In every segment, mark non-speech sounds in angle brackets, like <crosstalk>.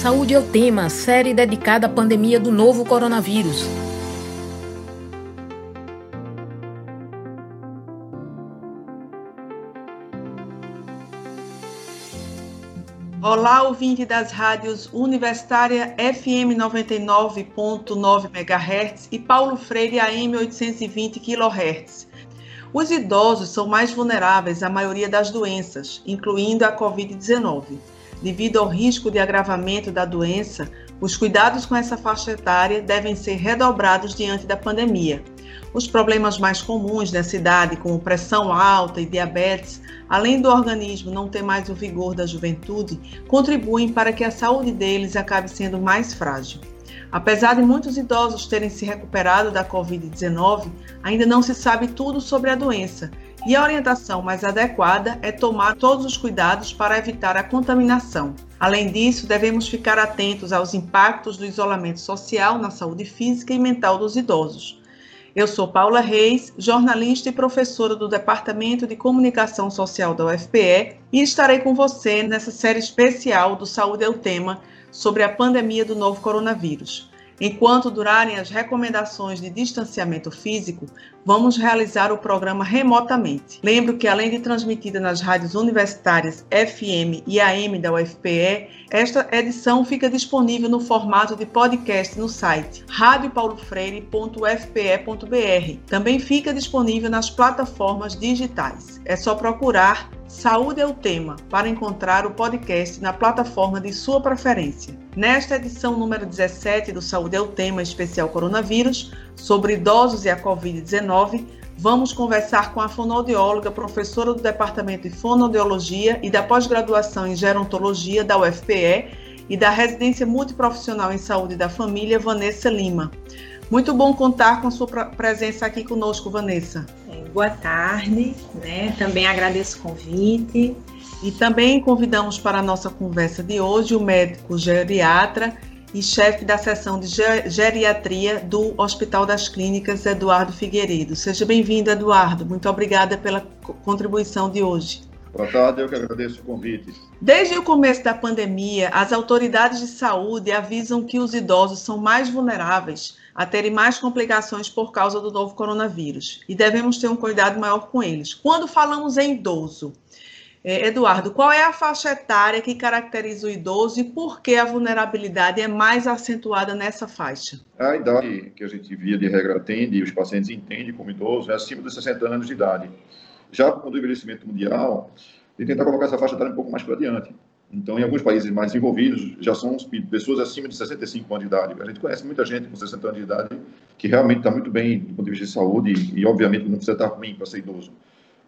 Saúde é o tema, série dedicada à pandemia do novo coronavírus. Olá, ouvinte das rádios Universitária FM 99.9 MHz e Paulo Freire AM 820 kHz. Os idosos são mais vulneráveis à maioria das doenças, incluindo a Covid-19. Devido ao risco de agravamento da doença, os cuidados com essa faixa etária devem ser redobrados diante da pandemia. Os problemas mais comuns nessa idade, como pressão alta e diabetes, além do organismo não ter mais o vigor da juventude, contribuem para que a saúde deles acabe sendo mais frágil. Apesar de muitos idosos terem se recuperado da Covid-19, ainda não se sabe tudo sobre a doença e a orientação mais adequada é tomar todos os cuidados para evitar a contaminação. Além disso, devemos ficar atentos aos impactos do isolamento social na saúde física e mental dos idosos. Eu sou Paula Reis, jornalista e professora do Departamento de Comunicação Social da UFPE e estarei com você nessa série especial do Saúde é o Tema sobre a pandemia do novo coronavírus. Enquanto durarem as recomendações de distanciamento físico, vamos realizar o programa remotamente. Lembro que, além de transmitida nas rádios universitárias FM e AM da UFPE, esta edição fica disponível no formato de podcast no site radiopaulofreire.ufpe.br. Também fica disponível nas plataformas digitais. É só procurar Saúde é o tema para encontrar o podcast na plataforma de sua preferência. Nesta edição número 17 do Saúde é o tema especial coronavírus sobre idosos e a COVID-19, vamos conversar com a fonoaudióloga, professora do Departamento de Fonoaudiologia e da pós-graduação em Gerontologia da UFPE e da Residência Multiprofissional em Saúde da Família, Vanessa Lima. Muito bom contar com sua presença aqui conosco, Vanessa boa tarde, né? Também agradeço o convite. E também convidamos para a nossa conversa de hoje o médico geriatra e chefe da seção de geriatria do Hospital das Clínicas, Eduardo Figueiredo. Seja bem-vindo, Eduardo. Muito obrigada pela contribuição de hoje. Boa tarde, eu que agradeço o convite. Desde o começo da pandemia, as autoridades de saúde avisam que os idosos são mais vulneráveis a terem mais complicações por causa do novo coronavírus e devemos ter um cuidado maior com eles. Quando falamos em idoso, é, Eduardo, qual é a faixa etária que caracteriza o idoso e por que a vulnerabilidade é mais acentuada nessa faixa? A idade que a gente via de regra atende e os pacientes entendem como idoso é acima dos 60 anos de idade. Já com o envelhecimento mundial, de tentar colocar essa faixa etária um pouco mais para adiante. Então, em alguns países mais envolvidos, já são pessoas acima de 65 anos de idade. A gente conhece muita gente com 60 anos de idade que realmente está muito bem do ponto de vista de saúde e, obviamente, não precisa estar ruim para ser idoso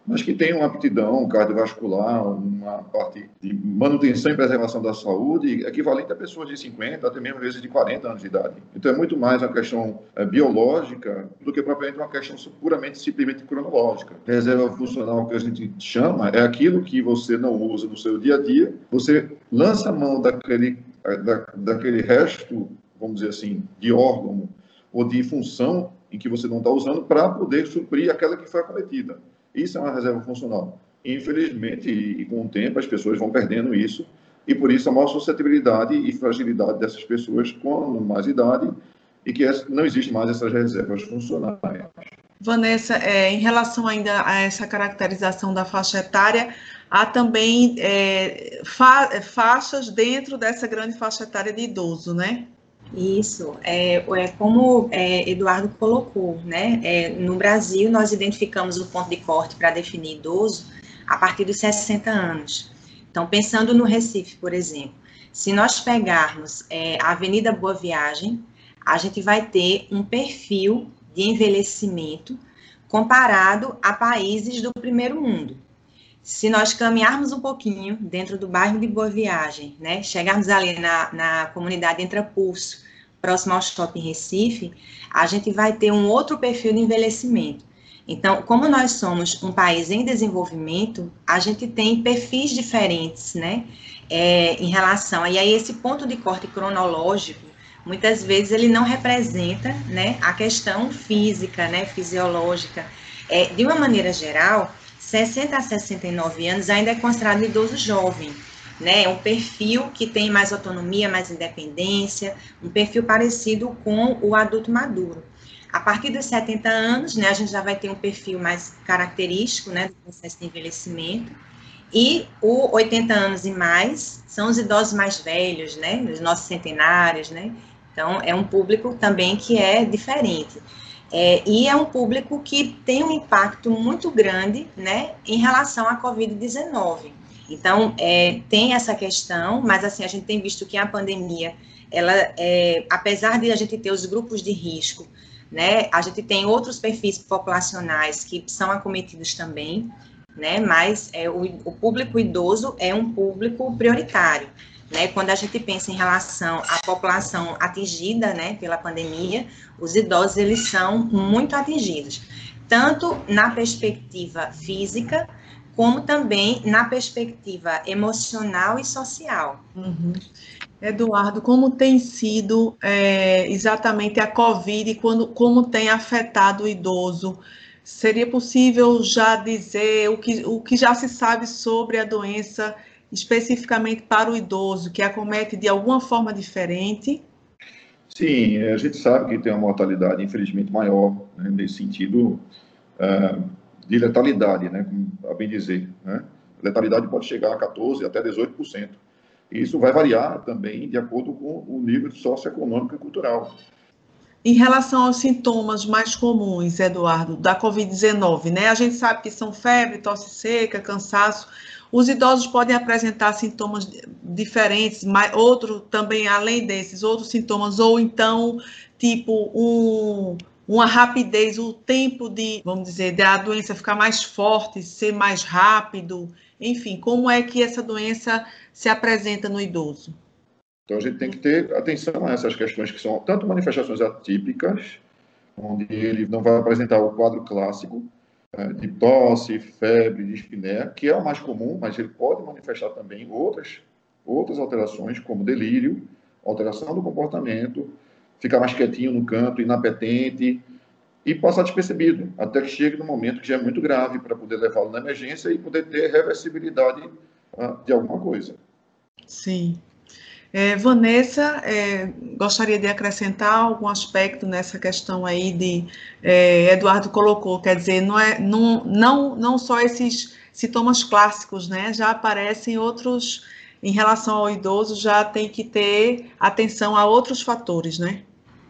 mas que tem uma aptidão cardiovascular, uma parte de manutenção e preservação da saúde equivalente a pessoas de 50, até mesmo vezes de 40 anos de idade. Então é muito mais uma questão é, biológica do que propriamente uma questão puramente, simplesmente cronológica. Reserva funcional que a gente chama é aquilo que você não usa no seu dia a dia, você lança a mão daquele, da, daquele resto, vamos dizer assim, de órgão ou de função em que você não está usando para poder suprir aquela que foi acometida. Isso é uma reserva funcional. Infelizmente, e, e, com o tempo, as pessoas vão perdendo isso, e por isso a maior suscetibilidade e fragilidade dessas pessoas com mais idade, e que não existe mais essas reservas funcionais. Vanessa, é, em relação ainda a essa caracterização da faixa etária, há também é, fa faixas dentro dessa grande faixa etária de idoso, né? Isso, é, é como é, Eduardo colocou, né? É, no Brasil, nós identificamos o ponto de corte para definir idoso a partir dos 60 anos. Então, pensando no Recife, por exemplo, se nós pegarmos é, a Avenida Boa Viagem, a gente vai ter um perfil de envelhecimento comparado a países do primeiro mundo. Se nós caminharmos um pouquinho dentro do bairro de Boa Viagem, né, chegarmos ali na, na comunidade Entrapulso, próximo ao shopping Recife, a gente vai ter um outro perfil de envelhecimento. Então, como nós somos um país em desenvolvimento, a gente tem perfis diferentes, né, é, em relação. E aí, esse ponto de corte cronológico, muitas vezes, ele não representa, né, a questão física, né, fisiológica. É, de uma maneira geral, 60 a 69 anos ainda é considerado idoso jovem. né? É um perfil que tem mais autonomia, mais independência, um perfil parecido com o adulto maduro. A partir dos 70 anos, né, a gente já vai ter um perfil mais característico, né, do processo de envelhecimento. E o 80 anos e mais são os idosos mais velhos, né, os nossos centenários, né. Então, é um público também que é diferente. É, e é um público que tem um impacto muito grande, né, em relação à Covid-19. Então, é, tem essa questão, mas assim, a gente tem visto que a pandemia, ela, é, apesar de a gente ter os grupos de risco, né, a gente tem outros perfis populacionais que são acometidos também, né, mas é, o, o público idoso é um público prioritário. Né, quando a gente pensa em relação à população atingida né, pela pandemia, os idosos eles são muito atingidos, tanto na perspectiva física, como também na perspectiva emocional e social. Uhum. Eduardo, como tem sido é, exatamente a Covid, quando, como tem afetado o idoso? Seria possível já dizer o que, o que já se sabe sobre a doença, especificamente para o idoso, que acomete de alguma forma diferente? Sim, a gente sabe que tem uma mortalidade, infelizmente, maior, né, nesse sentido. Uh, de letalidade, né, a bem dizer. Né? A letalidade pode chegar a 14% até 18%. E isso vai variar também de acordo com o nível socioeconômico e cultural. Em relação aos sintomas mais comuns, Eduardo, da Covid-19, né? A gente sabe que são febre, tosse seca, cansaço. Os idosos podem apresentar sintomas diferentes, mas outro também, além desses, outros sintomas, ou então, tipo, um, uma rapidez, o tempo de, vamos dizer, da doença ficar mais forte, ser mais rápido, enfim, como é que essa doença se apresenta no idoso? Então a gente tem que ter atenção a essas questões que são tanto manifestações atípicas, onde ele não vai apresentar o quadro clássico de tosse, febre, dispneia, que é o mais comum, mas ele pode manifestar também outras outras alterações, como delírio, alteração do comportamento, ficar mais quietinho no canto, inapetente, e passar despercebido, até que chegue no momento que já é muito grave, para poder levá-lo na emergência e poder ter reversibilidade uh, de alguma coisa. Sim. É, Vanessa, é, gostaria de acrescentar algum aspecto nessa questão aí de é, Eduardo colocou, quer dizer, não é não, não, não só esses sintomas clássicos, né? Já aparecem outros em relação ao idoso, já tem que ter atenção a outros fatores, né?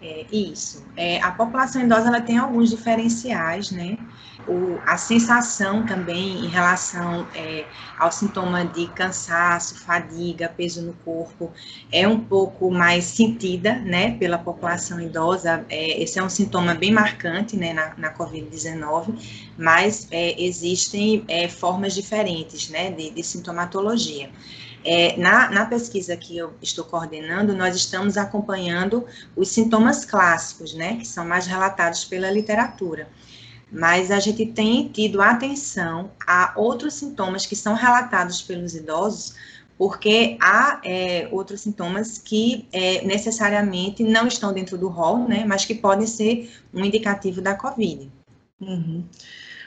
É, isso. É, a população idosa ela tem alguns diferenciais, né? O, a sensação também em relação é, ao sintoma de cansaço, fadiga, peso no corpo, é um pouco mais sentida, né, pela população idosa. É, esse é um sintoma bem marcante, né, na, na Covid-19, mas é, existem é, formas diferentes, né, de, de sintomatologia. É, na, na, pesquisa que eu estou coordenando, nós estamos acompanhando os sintomas clássicos, né, que são mais relatados pela literatura. Mas a gente tem tido atenção a outros sintomas que são relatados pelos idosos, porque há é, outros sintomas que é, necessariamente não estão dentro do rol, né, mas que podem ser um indicativo da COVID. Uhum.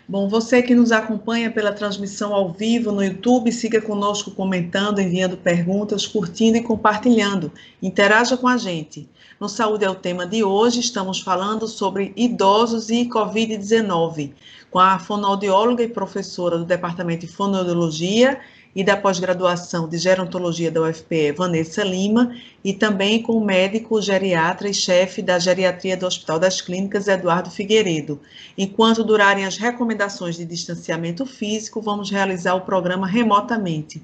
Bom, você que nos acompanha pela transmissão ao vivo no YouTube, siga conosco comentando, enviando perguntas, curtindo e compartilhando. Interaja com a gente. No Saúde é o tema de hoje, estamos falando sobre idosos e Covid-19, com a fonoaudióloga e professora do Departamento de Fonoaudiologia e da pós-graduação de gerontologia da UFPE, Vanessa Lima, e também com o médico geriatra e chefe da geriatria do Hospital das Clínicas, Eduardo Figueiredo. Enquanto durarem as recomendações de distanciamento físico, vamos realizar o programa remotamente.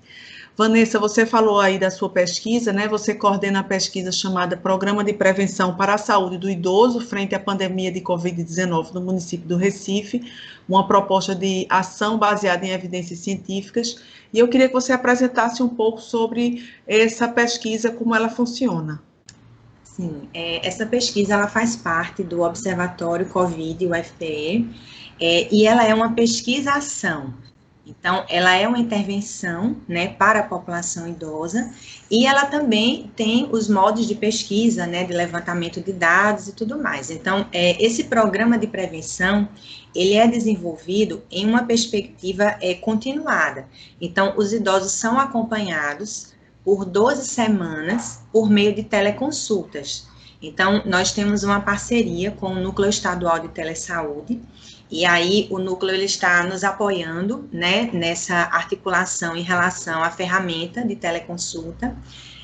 Vanessa, você falou aí da sua pesquisa, né? Você coordena a pesquisa chamada Programa de Prevenção para a Saúde do Idoso frente à pandemia de Covid-19 no município do Recife, uma proposta de ação baseada em evidências científicas. E eu queria que você apresentasse um pouco sobre essa pesquisa, como ela funciona. Sim, é, essa pesquisa ela faz parte do Observatório Covid, UFPE, é, e ela é uma pesquisa-ação Então, ela é uma intervenção né, para a população idosa e ela também tem os modos de pesquisa, né, de levantamento de dados e tudo mais. Então, é, esse programa de prevenção, ele é desenvolvido em uma perspectiva é, continuada. Então, os idosos são acompanhados por 12 semanas por meio de teleconsultas. Então, nós temos uma parceria com o Núcleo Estadual de Telesaúde, e aí o núcleo ele está nos apoiando, né, nessa articulação em relação à ferramenta de teleconsulta.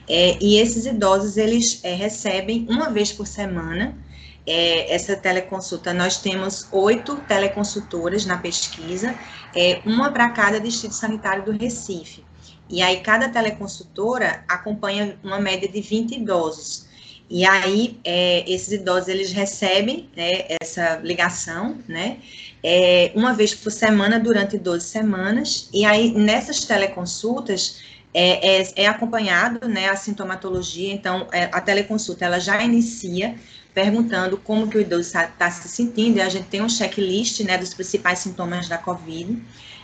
É, e esses idosos eles é, recebem uma vez por semana é, essa teleconsulta. Nós temos oito teleconsultoras na pesquisa, é, uma para cada distrito sanitário do Recife. E aí cada teleconsultora acompanha uma média de 20 idosos. E aí, é, esses idosos, eles recebem né, essa ligação, né, é, uma vez por semana, durante 12 semanas, e aí, nessas teleconsultas, é, é, é acompanhado, né, a sintomatologia, então, é, a teleconsulta, ela já inicia perguntando como que o idoso está tá se sentindo, e a gente tem um checklist, né, dos principais sintomas da COVID,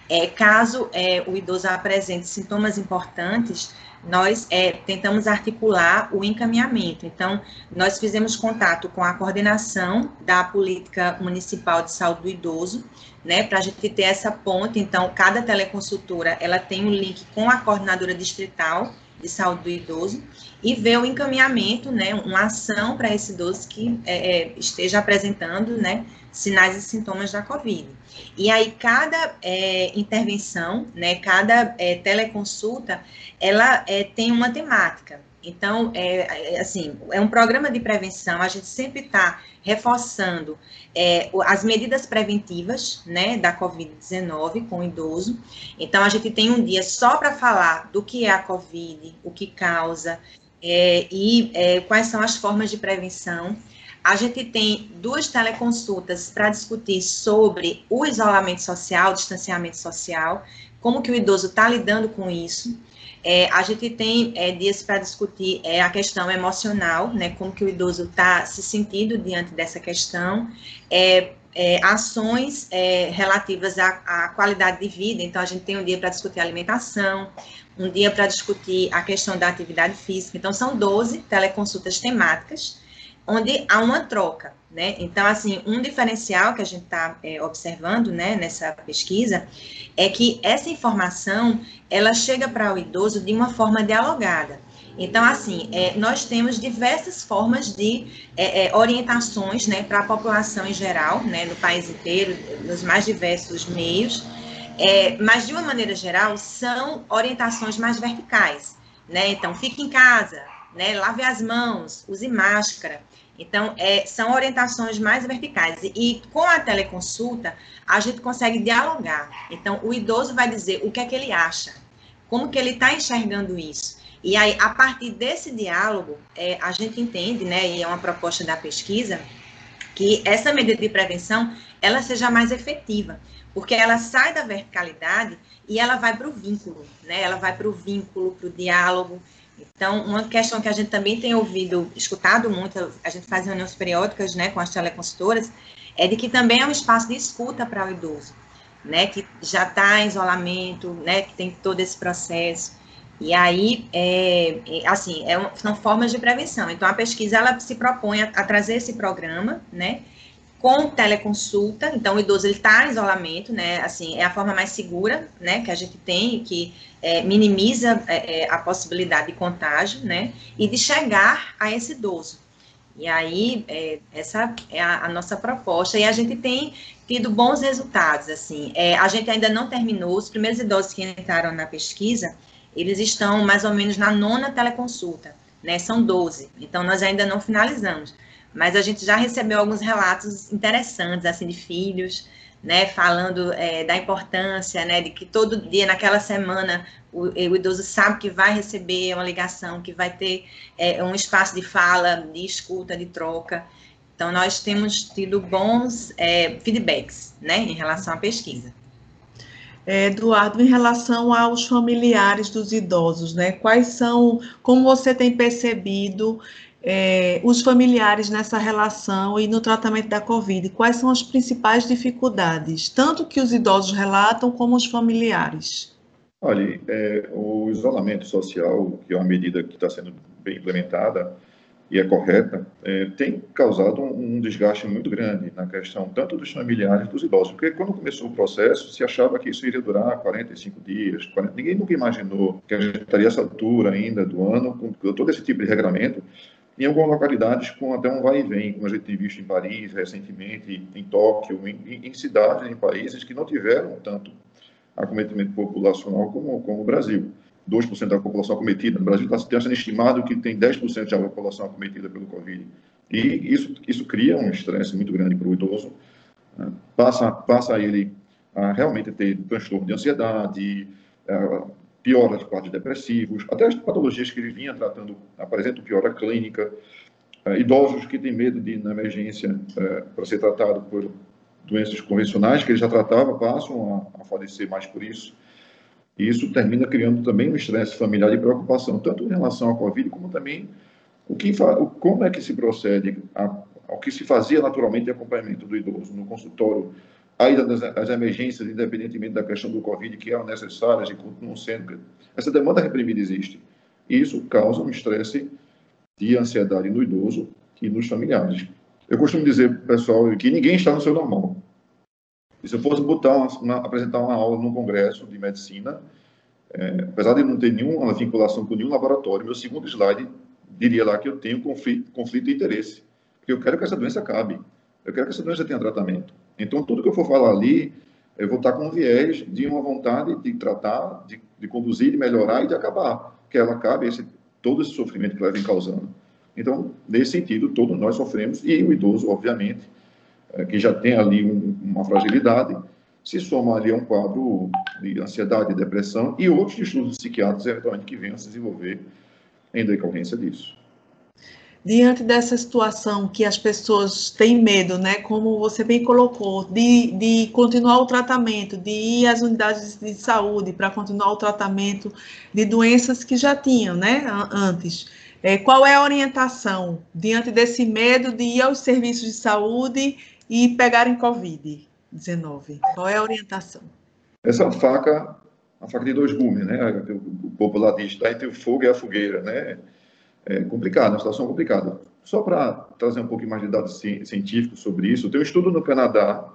é, caso é, o idoso apresente sintomas importantes, nós é, tentamos articular o encaminhamento. Então, nós fizemos contato com a coordenação da política municipal de saúde do idoso, né, para a gente ter essa ponte. Então, cada teleconsultora, ela tem um link com a coordenadora distrital de saúde do idoso e ver o encaminhamento, né, uma ação para esse idoso que é, é, esteja apresentando, né, sinais e sintomas da COVID. E aí, cada é, intervenção, né, cada é, teleconsulta, ela é, tem uma temática. Então, é, é, assim, é um programa de prevenção, a gente sempre está reforçando é, as medidas preventivas, né, da Covid-19 com o idoso. Então, a gente tem um dia só para falar do que é a Covid, o que causa, é, e é, quais são as formas de prevenção. A gente tem duas teleconsultas para discutir sobre o isolamento social, o distanciamento social, como que o idoso está lidando com isso. É, a gente tem é, dias para discutir é, a questão emocional, né, como que o idoso está se sentindo diante dessa questão, é, é, ações é, relativas à, à, qualidade de vida, então a gente tem um dia para discutir alimentação, um dia para discutir a questão da atividade física, então são 12 teleconsultas temáticas, onde há uma troca, né? Então, assim, um diferencial que a gente está é, observando, né, nessa pesquisa, é que essa informação, ela chega para o idoso de uma forma dialogada. Então, assim, é, nós temos diversas formas de é, é, orientações, né, para a população em geral, né, no país inteiro, nos mais diversos meios, é, mas, de uma maneira geral, são orientações mais verticais, né? Então, fique em casa, né? Lave as mãos, use máscara. Então, é, são orientações mais verticais. E, e, com a teleconsulta, a gente consegue dialogar. Então, o idoso vai dizer o que é que ele acha, como que ele está enxergando isso. E aí, a partir desse diálogo, é, a gente entende, né, e é uma proposta da pesquisa, que essa medida de prevenção, ela seja mais efetiva, porque ela sai da verticalidade e ela vai para o vínculo, né, ela vai para o vínculo, para o diálogo, então, uma questão que a gente também tem ouvido, escutado muito, a gente faz reuniões periódicas, né, com as teleconsultoras, é de que também é um espaço de escuta para o idoso, né, que já está em isolamento, né, que tem todo esse processo. E aí, é, é assim, é, são formas de prevenção. Então, a pesquisa, ela se propõe a, a trazer esse programa, né, com teleconsulta, então o idoso ele está em isolamento, né, assim, é a forma mais segura, né, que a gente tem, que é, minimiza é, é, a possibilidade de contágio, né, e de chegar a esse idoso. E aí, é, essa é a, a, nossa proposta, e a gente tem tido bons resultados, assim, é, a gente ainda não terminou, os primeiros idosos que entraram na pesquisa, eles estão mais ou menos na nona teleconsulta, né, são 12, então nós ainda não finalizamos, mas a gente já recebeu alguns relatos interessantes, assim, de filhos, né, falando é, da importância, né, de que todo dia, naquela semana, o, o, idoso sabe que vai receber uma ligação, que vai ter é, um espaço de fala, de escuta, de troca. Então, nós temos tido bons é, feedbacks, né, em relação à pesquisa. É, Eduardo, em relação aos familiares dos idosos, né, quais são, como você tem percebido é, os familiares nessa relação e no tratamento da Covid? Quais são as principais dificuldades, tanto que os idosos relatam como os familiares? Olha, é, o isolamento social, que é uma medida que está sendo bem implementada, e é correta, é, tem causado um, um, desgaste muito grande na questão tanto dos familiares dos idosos, porque quando começou o processo se achava que isso iria durar 45 dias, 40, ninguém nunca imaginou que a gente estaria essa altura ainda do ano com todo esse tipo de regramento, em algumas localidades com até um vai e vem, como a gente tem visto em Paris recentemente, em Tóquio, em, em cidades, em países que não tiveram tanto acometimento populacional como, como o Brasil. 2% da população acometida. No Brasil está sendo estimado que tem 10% da população acometida pelo Covid. E isso, isso cria um estresse muito grande para o idoso. Né? Passa, passa ele a realmente ter transtorno de ansiedade, piora de quadros depressivos, até as patologias que ele vinha tratando apresentam piora clínica. É, idosos que têm medo de ir na emergência é, para ser tratado por doenças convencionais que ele já tratava passam a, a falecer mais por isso. E isso termina criando também um estresse familiar e preocupação, tanto em relação à Covid, como também o que, como é que se procede a, ao que se fazia naturalmente de acompanhamento do idoso no consultório, a ida das, emergências, independentemente da questão do Covid, que eram necessárias e continuam sendo. Essa demanda reprimida existe. E isso causa um estresse de ansiedade no idoso e nos familiares. Eu costumo dizer, pessoal, que ninguém está no seu normal. E se eu fosse botar uma, uma, apresentar uma aula num congresso de medicina, é, apesar de não ter nenhuma vinculação com nenhum laboratório, meu segundo slide diria lá que eu tenho conflito, conflito de interesse. Porque eu quero que essa doença acabe. Eu quero que essa doença tenha tratamento. Então, tudo que eu for falar ali, eu vou estar com viés de uma vontade de tratar, de, de conduzir, de melhorar e de acabar. Que ela acabe, esse, todo esse sofrimento que ela vem causando. Então, nesse sentido, todos nós sofremos, e o idoso, obviamente, é, que já tem ali um, uma fragilidade, se soma ali a um quadro de ansiedade, depressão e outros distúrbios psiquiátricos, eventualmente, que venham a se desenvolver em decorrência disso. Diante dessa situação que as pessoas têm medo, né, como você bem colocou, de, de continuar o tratamento, de ir às unidades de saúde para continuar o tratamento de doenças que já tinham, né, antes. É, qual é a orientação diante desse medo de ir aos serviços de saúde e pegarem Covid-19? Qual é a orientação? Essa faca, a faca de dois gumes, né? O popular diz, está entre o fogo e a fogueira, né? É complicado, uma situação complicada. Só para trazer um pouco mais de dados científicos sobre isso, tem um estudo no Canadá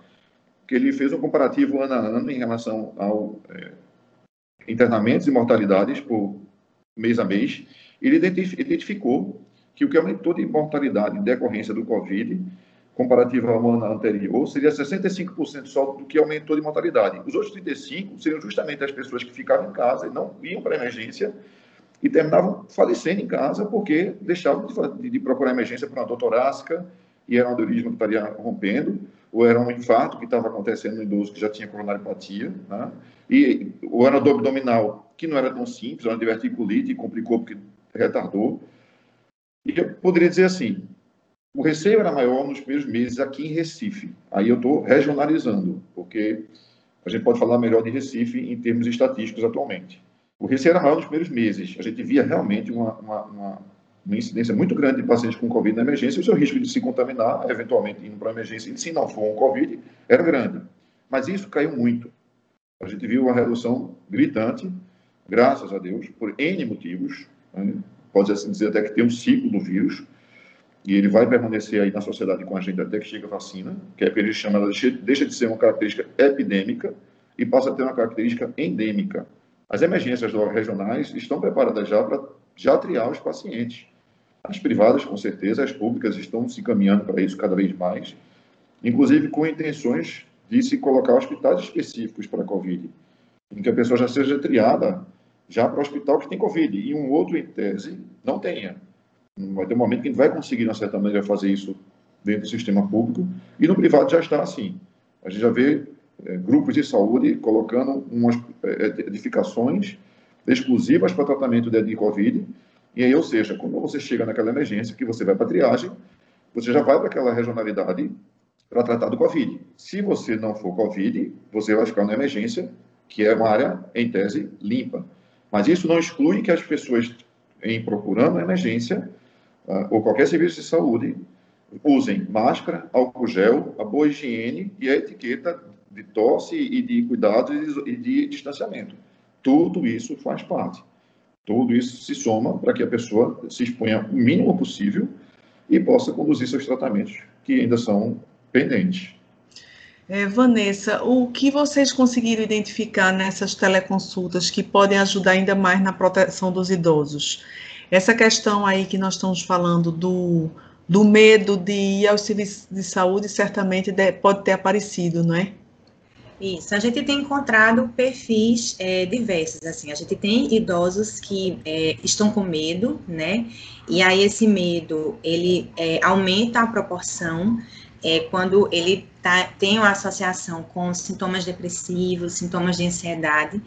que ele fez um comparativo ano a ano em relação ao é, internamentos e mortalidades por mês a mês. Ele identificou que o que aumentou de mortalidade em decorrência do Covid comparativa ao ano anterior, seria 65% só do que aumentou de mortalidade. Os outros 35% seriam justamente as pessoas que ficavam em casa e não iam para emergência e terminavam falecendo em casa porque deixavam de, de procurar emergência para uma dor torácica e era um aneurisma que estaria rompendo, ou era um infarto que estava acontecendo no idoso que já tinha coronariopatia, né? e ou era dor abdominal, que não era tão simples, era diverticulite e complicou porque retardou. E eu poderia dizer assim, o receio era maior nos primeiros meses aqui em Recife. Aí eu estou regionalizando, porque a gente pode falar melhor de Recife em termos estatísticos atualmente. O receio era maior nos primeiros meses. A gente via realmente uma, uma, uma, uma incidência muito grande de pacientes com Covid na emergência e o seu risco de se contaminar, eventualmente indo para a emergência, se não for um Covid, era grande. Mas isso caiu muito. A gente viu uma redução gritante, graças a Deus, por N motivos. Né? Pode assim dizer até que tem um ciclo do vírus e ele vai permanecer aí na sociedade com a gente até que chega a vacina, que é que ele chama, deixa de ser uma característica epidêmica e passa a ter uma característica endêmica. As emergências regionais estão preparadas já para já triar os pacientes. As privadas, com certeza, as públicas estão se encaminhando para isso cada vez mais, inclusive com intenções de se colocar hospitais específicos para a Covid, em que a pessoa já seja triada já para o hospital que tem Covid, e um outro, em tese, não tenha. Vai ter um momento que a gente vai conseguir, de certa maneira, fazer isso dentro do sistema público, e no privado já está assim. A gente já vê grupos de saúde colocando umas é, edificações exclusivas para tratamento de Covid, e aí, ou seja, quando você chega naquela emergência, que você vai para triagem, você já vai para aquela regionalidade para tratar do Covid. Se você não for Covid, você vai ficar na emergência, que é uma área, em tese, limpa. Mas isso não exclui que as pessoas, em procurando a emergência, uh, ou qualquer serviço de saúde, usem máscara, álcool gel, a boa higiene e a etiqueta de tosse e de cuidado e de distanciamento. Tudo isso faz parte. Tudo isso se soma para que a pessoa se exponha o mínimo possível e possa conduzir seus tratamentos, que ainda são pendentes. É, Vanessa, o que vocês conseguiram identificar nessas teleconsultas que podem ajudar ainda mais na proteção dos idosos? Essa questão aí que nós estamos falando do, do medo de ir aos serviços de saúde certamente pode ter aparecido, não é? Isso, a gente tem encontrado perfis é, diversos, assim, a gente tem idosos que é, estão com medo, né, e aí esse medo, ele é, aumenta a proporção é, quando ele tá, tem uma associação com sintomas depressivos, sintomas de ansiedade,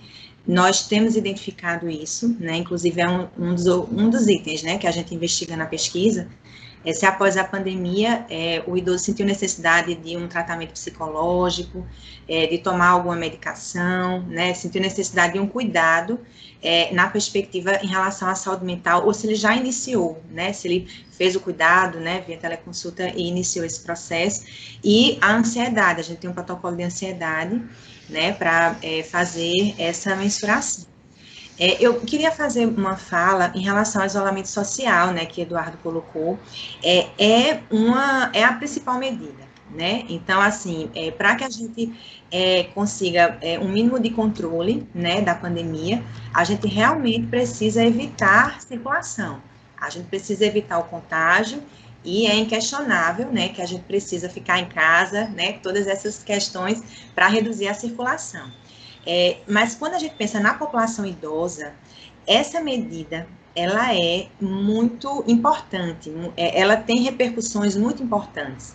nós temos identificado isso, né, inclusive é um, um, dos, um dos itens, né, que a gente investiga na pesquisa, é, se após a pandemia é, o idoso sentiu necessidade de um tratamento psicológico, é, de tomar alguma medicação, né, sentiu necessidade de um cuidado é, na perspectiva em relação à saúde mental, ou se ele já iniciou, né, se ele fez o cuidado, né, via teleconsulta e iniciou esse processo, e a ansiedade, a gente tem um protocolo de ansiedade, né, para é, fazer essa mensuração. É, eu queria fazer uma fala em relação ao isolamento social, né, que Eduardo colocou. É, é, uma, é a principal medida, né? Então, assim, é, para que a gente é, consiga é, um mínimo de controle, né, da pandemia, a gente realmente precisa evitar circulação. A gente precisa evitar o contágio e é inquestionável, né, que a gente precisa ficar em casa, né, todas essas questões para reduzir a circulação. É, mas quando a gente pensa na população idosa, essa medida ela é muito importante, é, ela tem repercussões muito importantes.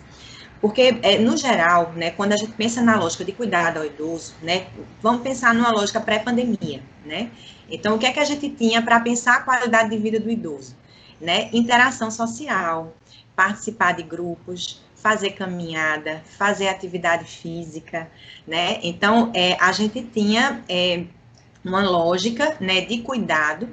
Porque, é, no geral, né, quando a gente pensa na lógica de cuidado ao idoso, né, vamos pensar numa lógica pré-pandemia, né? Então, o que é que a gente tinha para pensar a qualidade de vida do idoso? Né? Interação social, participar de grupos, fazer caminhada, fazer atividade física, né? Então, é, a gente tinha é, uma lógica, né, de cuidado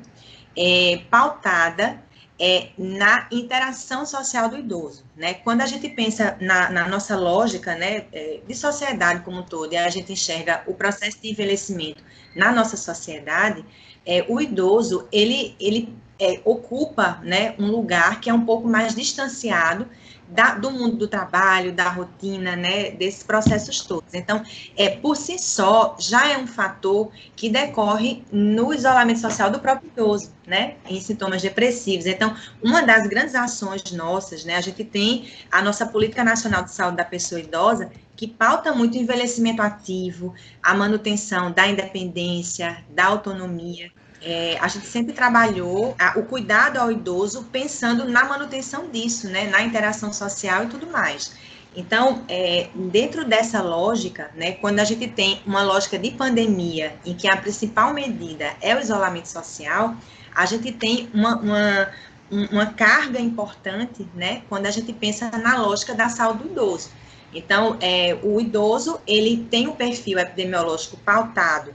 é, pautada é, na interação social do idoso, né? Quando a gente pensa na, na nossa lógica, né, é, de sociedade como um todo, e a gente enxerga o processo de envelhecimento na nossa sociedade, é, o idoso, ele, ele é, ocupa, né, um lugar que é um pouco mais distanciado da, do mundo do trabalho, da rotina, né, desses processos todos. Então, é por si só já é um fator que decorre no isolamento social do próprio idoso, né, em sintomas depressivos. Então, uma das grandes ações nossas, né, a gente tem a nossa política nacional de saúde da pessoa idosa que pauta muito o envelhecimento ativo, a manutenção da independência, da autonomia é, a gente sempre trabalhou a, o cuidado ao idoso pensando na manutenção disso, né, na interação social e tudo mais. Então, é, dentro dessa lógica, né, quando a gente tem uma lógica de pandemia, em que a principal medida é o isolamento social, a gente tem uma, uma, uma carga importante, né, quando a gente pensa na lógica da saúde do idoso. Então, é, o idoso, ele tem um perfil epidemiológico pautado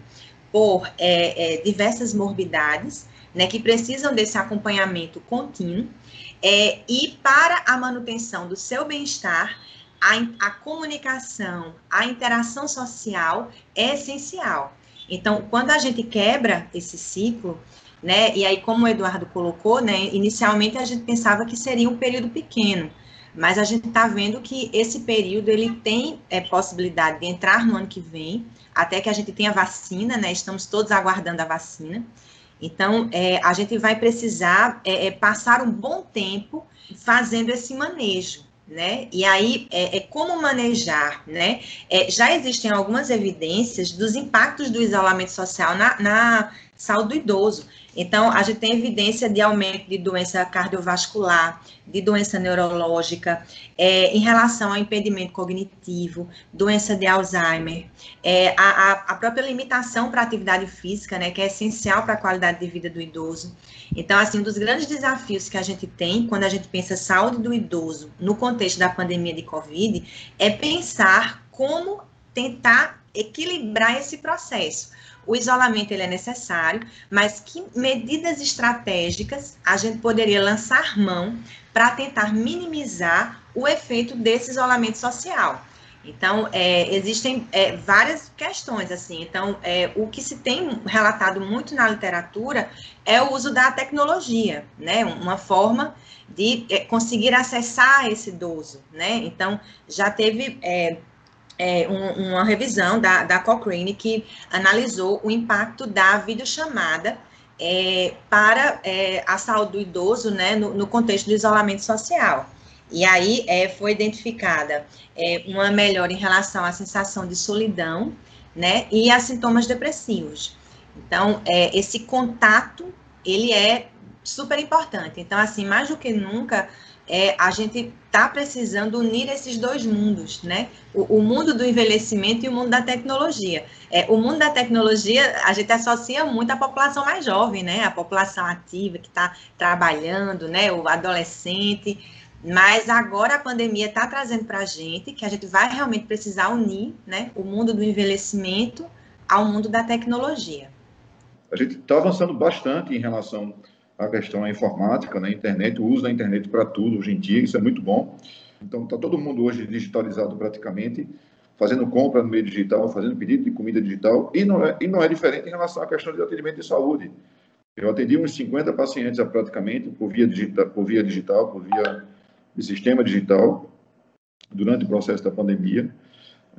por é, é, diversas morbidades, né, que precisam desse acompanhamento contínuo, é, e para a manutenção do seu bem-estar, a, a comunicação, a interação social é essencial. Então, quando a gente quebra esse ciclo, né, e aí como o Eduardo colocou, né, inicialmente a gente pensava que seria um período pequeno, mas a gente está vendo que esse período ele tem é, possibilidade de entrar no ano que vem, até que a gente tenha vacina, né? Estamos todos aguardando a vacina. Então, é, a gente vai precisar é, é, passar um bom tempo fazendo esse manejo, né? E aí, é, é como manejar, né? É, já existem algumas evidências dos impactos do isolamento social na, na saúde do idoso. Então, a gente tem evidência de aumento de doença cardiovascular, de doença neurológica, é, em relação ao impedimento cognitivo, doença de Alzheimer, é, a, a, própria limitação para a atividade física, né, que é essencial para a qualidade de vida do idoso. Então, assim, um dos grandes desafios que a gente tem quando a gente pensa saúde do idoso no contexto da pandemia de Covid é pensar como tentar equilibrar esse processo o isolamento ele é necessário, mas que medidas estratégicas a gente poderia lançar mão para tentar minimizar o efeito desse isolamento social. Então, é, existem é, várias questões, assim. Então, é, o que se tem relatado muito na literatura é o uso da tecnologia, né? Uma forma de é, conseguir acessar esse idoso, né? Então, já teve é, é, um, uma revisão da, da Cochrane que analisou o impacto da videochamada para a saúde do idoso, né? No, no contexto do isolamento social. E aí é, foi identificada é, uma melhora em relação à sensação de solidão, né, e a sintomas depressivos. Então, é, esse contato, ele é super importante. Então, assim, mais do que nunca, é, a gente está precisando unir esses dois mundos, né? O, o, mundo do envelhecimento e o mundo da tecnologia. É, o mundo da tecnologia, a gente associa muito à população mais jovem, né? A população ativa que está trabalhando, né? O adolescente. Mas agora a pandemia está trazendo para a gente que a gente vai realmente precisar unir né, o mundo do envelhecimento ao mundo da tecnologia. A gente está avançando bastante em relação à questão da informática, na né, internet, o uso da internet para tudo hoje em dia, isso é muito bom. Então, está todo mundo hoje digitalizado praticamente, fazendo compra no meio digital, fazendo pedido de comida digital, e não é, e não é diferente em relação à questão de atendimento de saúde. Eu atendi uns 50 pacientes praticamente por via digital, por via, digital, por via de sistema digital durante o processo da pandemia.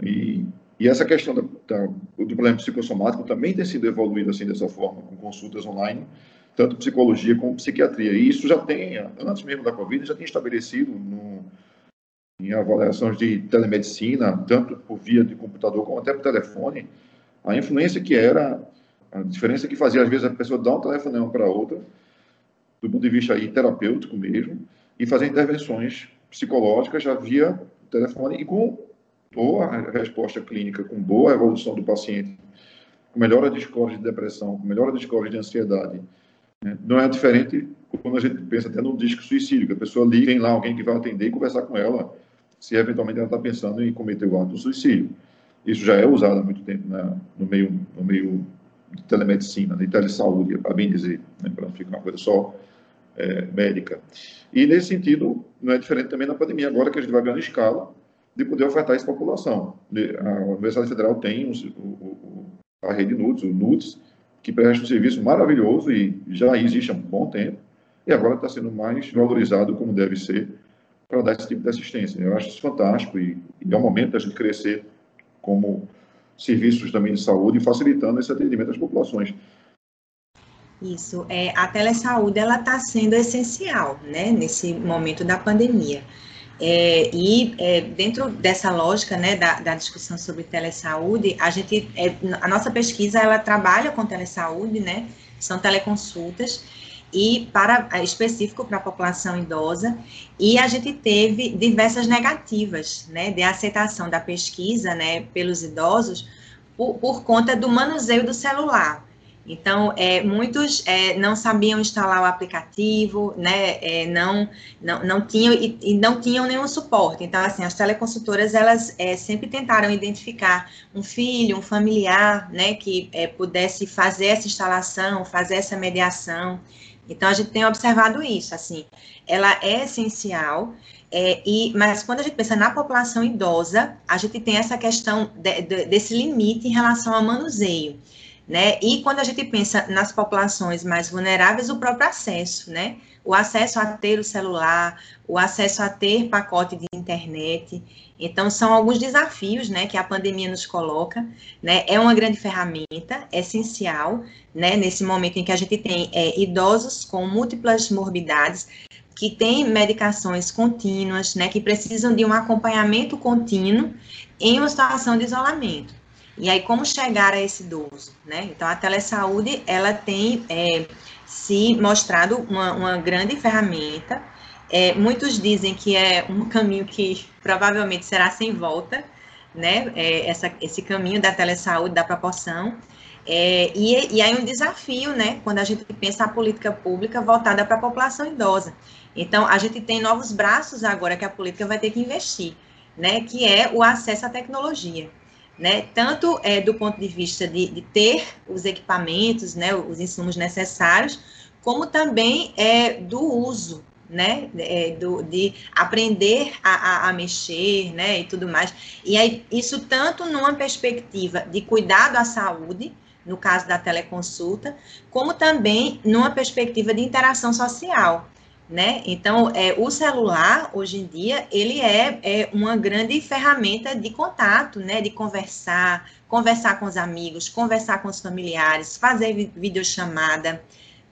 E, e essa questão da, da, do problema psicossomático também tem sido evoluído assim dessa forma, com consultas online, tanto psicologia como psiquiatria. E isso já tem, antes mesmo da Covid, já tem estabelecido no, em avaliações de telemedicina, tanto por via de computador como até por telefone, a influência que era, a diferença que fazia, às vezes, a pessoa dar um telefonema para outra, do ponto de vista aí, terapêutico mesmo, e fazer intervenções psicológicas já via telefone e com boa resposta clínica, com boa evolução do paciente, com melhora de scores de depressão, com melhora de de ansiedade. Né? Não é diferente quando a gente pensa até no disco suicídio, que a pessoa liga, tem lá alguém que vai atender e conversar com ela, se eventualmente ela está pensando em cometer o ato do suicídio. Isso já é usado há muito tempo né? no, meio, no meio de telemedicina, de telesaúde, para bem dizer, né? para não ficar uma coisa só é, médica. E, nesse sentido, não é diferente também na pandemia, agora que a gente vai ganhando escala de poder ofertar à população. A Universidade Federal tem o, o, a rede NUTS, o NUTS, que presta um serviço maravilhoso e já existe há um bom tempo, e agora está sendo mais valorizado como deve ser para dar esse tipo de assistência. Eu acho isso fantástico e, e é o momento da gente crescer como serviços também de saúde, facilitando esse atendimento às populações. Isso, é, a telesaúde ela está sendo essencial, né, nesse momento da pandemia. É, e é, dentro dessa lógica, né, da, da, discussão sobre telesaúde, a gente, é, a nossa pesquisa ela trabalha com telesaúde, né, são teleconsultas e para específico para a população idosa e a gente teve diversas negativas, né, de aceitação da pesquisa, né, pelos idosos por, por conta do manuseio do celular. Então, é, muitos é, não sabiam instalar o aplicativo, né, é, não, não, não tinham e, e, não tinham nenhum suporte. Então, assim, as teleconsultoras, elas é, sempre tentaram identificar um filho, um familiar, né, que é, pudesse fazer essa instalação, fazer essa mediação. Então, a gente tem observado isso, assim, ela é essencial, é, e, mas quando a gente pensa na população idosa, a gente tem essa questão de, de, desse limite em relação ao manuseio né? E quando a gente pensa nas populações mais vulneráveis, o próprio acesso, né? O acesso a ter o celular, o acesso a ter pacote de internet. Então, são alguns desafios, né, que a pandemia nos coloca, né? É uma grande ferramenta, essencial, né, nesse momento em que a gente tem é, idosos com múltiplas morbidades, que têm medicações contínuas, né, que precisam de um acompanhamento contínuo em uma situação de isolamento. E aí, como chegar a esse idoso, né? Então, a telesaúde, ela tem é, se mostrado uma, uma grande ferramenta. É, muitos dizem que é um caminho que provavelmente será sem volta, né? É, essa, esse caminho da telesaúde, da proporção. É, e, e aí um desafio, né? Quando a gente pensa a política pública voltada para a população idosa. Então, a gente tem novos braços agora que a política vai ter que investir, né? Que é o acesso à tecnologia. Né, tanto é, do ponto de vista de, de, ter os equipamentos, né, os insumos necessários, como também é, do uso, né, é, do, de aprender a, a, a, mexer, né, e tudo mais. E aí, isso tanto numa perspectiva de cuidado à saúde, no caso da teleconsulta, como também numa perspectiva de interação social, né? Então, é, o celular, hoje em dia, ele é, é uma grande ferramenta de contato, né? De conversar, conversar com os amigos, conversar com os familiares, fazer videochamada,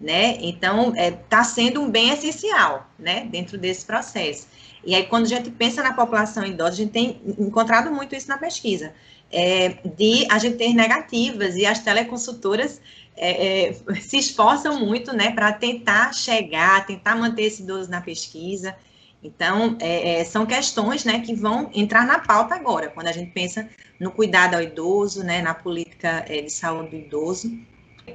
né? Então, está é, tá sendo um bem essencial, né? Dentro desse processo. E aí, quando a gente pensa na população idosa, a gente tem encontrado muito isso na pesquisa, é, de a gente ter negativas, e as teleconsultoras é, é, se esforçam muito, né, para tentar chegar, tentar manter esse idoso na pesquisa. Então, é, é, são questões, né, que vão entrar na pauta agora, quando a gente pensa no cuidado ao idoso, né, na política é, de saúde do idoso.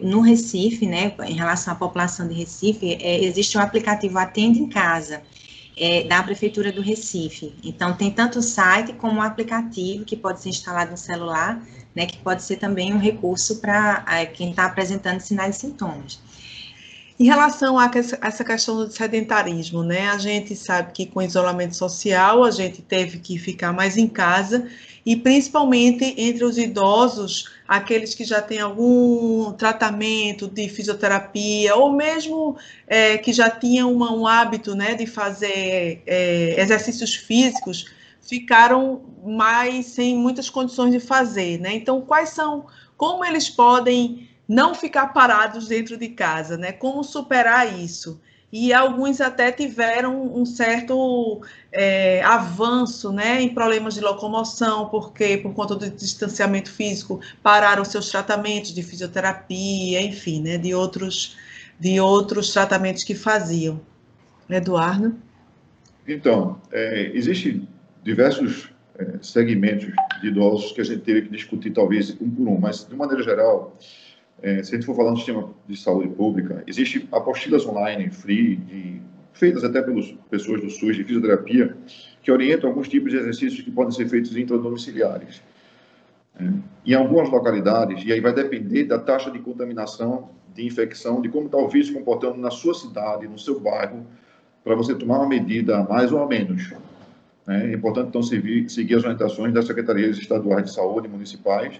No Recife, né, em relação à população de Recife, é, existe o aplicativo Atende em Casa, é, da Prefeitura do Recife. Então, tem tanto o site como o aplicativo que pode ser instalado no celular, né, que pode ser também um recurso para é, quem está apresentando sinais e sintomas. Em relação a essa questão do sedentarismo, né, a gente sabe que com isolamento social a gente teve que ficar mais em casa e principalmente entre os idosos, aqueles que já têm algum tratamento de fisioterapia ou mesmo é, que já tinham uma, um hábito né, de fazer é, exercícios físicos, ficaram mais sem muitas condições de fazer, né? Então, quais são, como eles podem não ficar parados dentro de casa, né? Como superar isso? E alguns até tiveram um certo é, avanço, né, em problemas de locomoção, porque por conta do distanciamento físico pararam seus tratamentos de fisioterapia, enfim, né, de outros de outros tratamentos que faziam. Eduardo? Então, é, existe diversos é, segmentos de idosos que a gente teve que discutir, talvez um por um, mas de maneira geral, é, se a gente for falar no sistema de saúde pública, existem apostilas online, free, de, feitas até pelas pessoas do SUS de fisioterapia, que orientam alguns tipos de exercícios que podem ser feitos intradomiciliares. É, em algumas localidades, e aí vai depender da taxa de contaminação, de infecção, de como está o vírus comportando na sua cidade, no seu bairro, para você tomar uma medida mais ou menos. Né? É importante, então, seguir as orientações das secretarias estaduais de saúde municipais,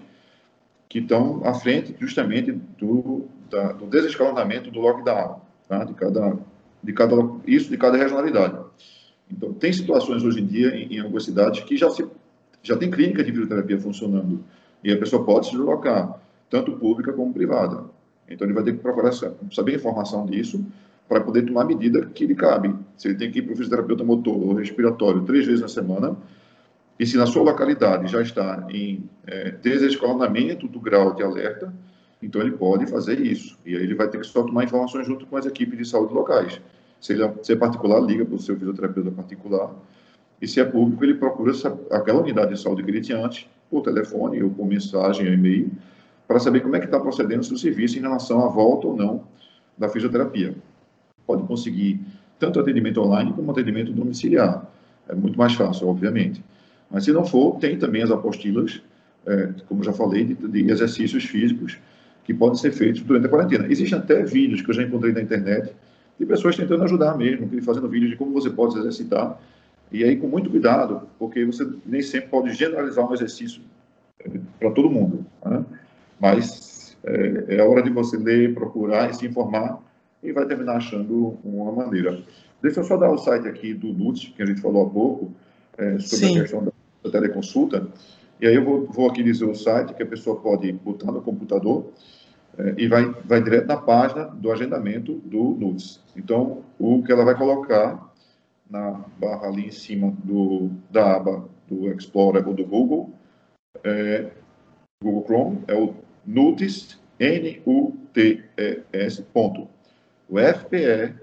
que estão à frente justamente do, da, do desescalonamento do lockdown, tá? de, cada, de cada, isso de cada regionalidade. Então, tem situações hoje em dia, em, em algumas cidades, que já, se, já tem clínica de fisioterapia funcionando, e a pessoa pode se deslocar, tanto pública como privada. Então, ele vai ter que procurar saber informação disso, para poder tomar a medida que lhe cabe. Se ele tem que ir para o fisioterapeuta motor ou respiratório três vezes na semana, e se na sua localidade já está em é, desescalonamento do grau de alerta, então ele pode fazer isso. E aí ele vai ter que só tomar informações junto com as equipes de saúde locais. Se, ele, é, se é particular, liga para o seu fisioterapeuta particular. E se é público, ele procura essa, aquela unidade de saúde que ele tinha antes, por telefone ou por mensagem ou e-mail, para saber como é que está procedendo o seu serviço em relação à volta ou não da fisioterapia pode conseguir tanto atendimento online como atendimento domiciliar. É muito mais fácil, obviamente. Mas se não for, tem também as apostilas, é, como já falei, de, de, exercícios físicos que podem ser feitos durante a quarentena. Existem até vídeos que eu já encontrei na internet de pessoas tentando ajudar mesmo, fazendo vídeos de como você pode se exercitar. E aí, com muito cuidado, porque você nem sempre pode generalizar um exercício é, para todo mundo. Né? Mas é, é hora de você ler, procurar e se informar e vai terminar achando uma maneira. Deixa eu só dar o site aqui do NUTS, que a gente falou há pouco, é, sobre Sim. a questão da, da, teleconsulta. E aí eu vou, vou, aqui dizer o site que a pessoa pode botar no computador é, e vai, vai direto na página do agendamento do NUTS. Então, o que ela vai colocar na barra ali em cima do, da aba do Explorer ou do Google, é, Google Chrome, é o NUTS, N-U-T-E-S, ponto o fpe.br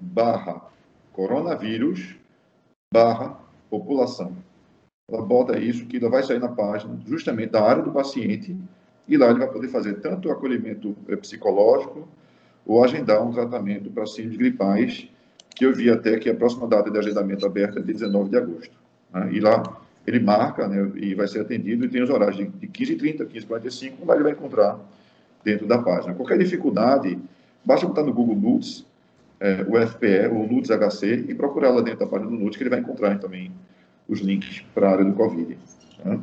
barra coronavírus barra população. Ela bota isso, que ela vai sair na página justamente da área do paciente e lá ele vai poder fazer tanto o acolhimento eh, psicológico ou agendar um tratamento para síndromes gripais, que eu vi até que a próxima data de agendamento aberta é de 19 de agosto. Né? E lá ele marca né, e vai ser atendido e tem os horários de, de 15h30, 15h45, onde ele vai encontrar dentro da página. Qualquer dificuldade, basta botar no Google Nudes, é, o FPE, o Nudes HC, e procurar lá dentro da página do Nudes, que ele vai encontrar também os links para a área do Covid. Tá?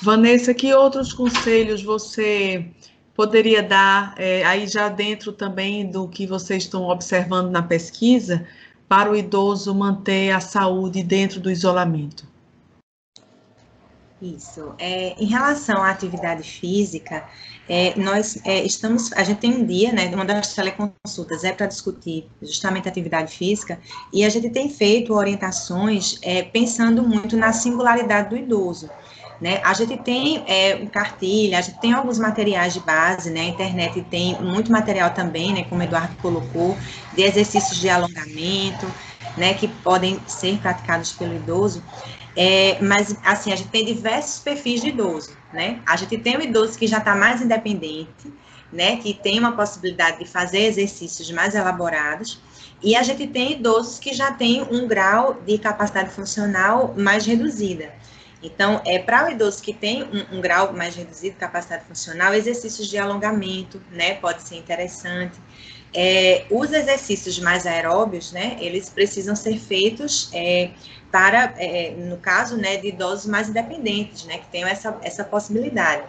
Vanessa, que outros conselhos você poderia dar, é, aí já dentro também do que vocês estão observando na pesquisa, para o idoso manter a saúde dentro do isolamento? Isso. É, em relação à atividade física, é, nós é, estamos, a gente tem um dia, né, uma das teleconsultas é para discutir justamente a atividade física, e a gente tem feito orientações é, pensando muito na singularidade do idoso. Né? A gente tem é, cartilha, a gente tem alguns materiais de base, né? A internet tem muito material também, né? Como o Eduardo colocou, de exercícios de alongamento, né? Que podem ser praticados pelo idoso. É, mas, assim, a gente tem diversos perfis de idoso, né? A gente tem o idoso que já está mais independente, né? Que tem uma possibilidade de fazer exercícios mais elaborados. E a gente tem idosos que já têm um grau de capacidade funcional mais reduzida. Então, é para o idoso que tem um, um, grau mais reduzido de capacidade funcional, exercícios de alongamento, né, pode ser interessante. É, os exercícios mais aeróbios, né, eles precisam ser feitos é, para, é, no caso, né, de idosos mais independentes, né, que tenham essa, essa possibilidade.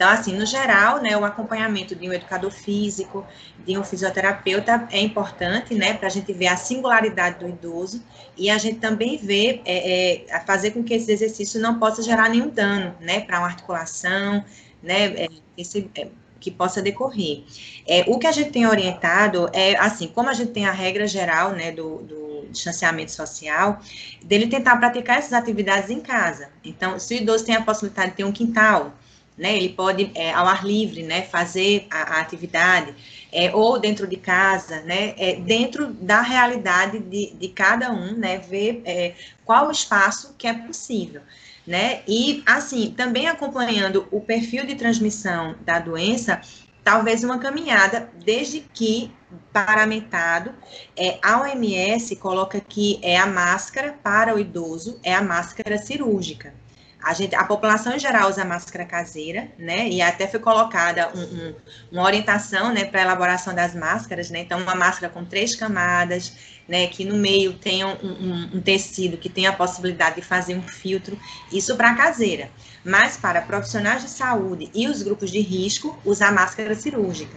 Então, assim, no geral, né, o acompanhamento de um educador físico, de um fisioterapeuta é importante, né, para a gente ver a singularidade do idoso e a gente também ver, é, é, fazer com que esse exercício não possa gerar nenhum dano, né, para uma articulação, né, é, esse, é, que possa decorrer. É, o que a gente tem orientado é, assim, como a gente tem a regra geral, né, do, do distanciamento social, dele tentar praticar essas atividades em casa. Então, se o idoso tem a possibilidade de ter um quintal, né? Ele pode, é, ao ar livre, né, fazer a, a atividade, é, ou dentro de casa, né, é, dentro da realidade de, de cada um, né, ver é, qual o espaço que é possível. Né? E, assim, também acompanhando o perfil de transmissão da doença, talvez uma caminhada, desde que paramentado, é, a OMS coloca que é a máscara para o idoso, é a máscara cirúrgica. A, gente, a população em geral usa máscara caseira, né? E até foi colocada um, um, uma orientação, né, para elaboração das máscaras, né? Então, uma máscara com três camadas, né? Que no meio tenha um, um tecido que tenha a possibilidade de fazer um filtro, isso para caseira. Mas para profissionais de saúde e os grupos de risco, usar máscara cirúrgica.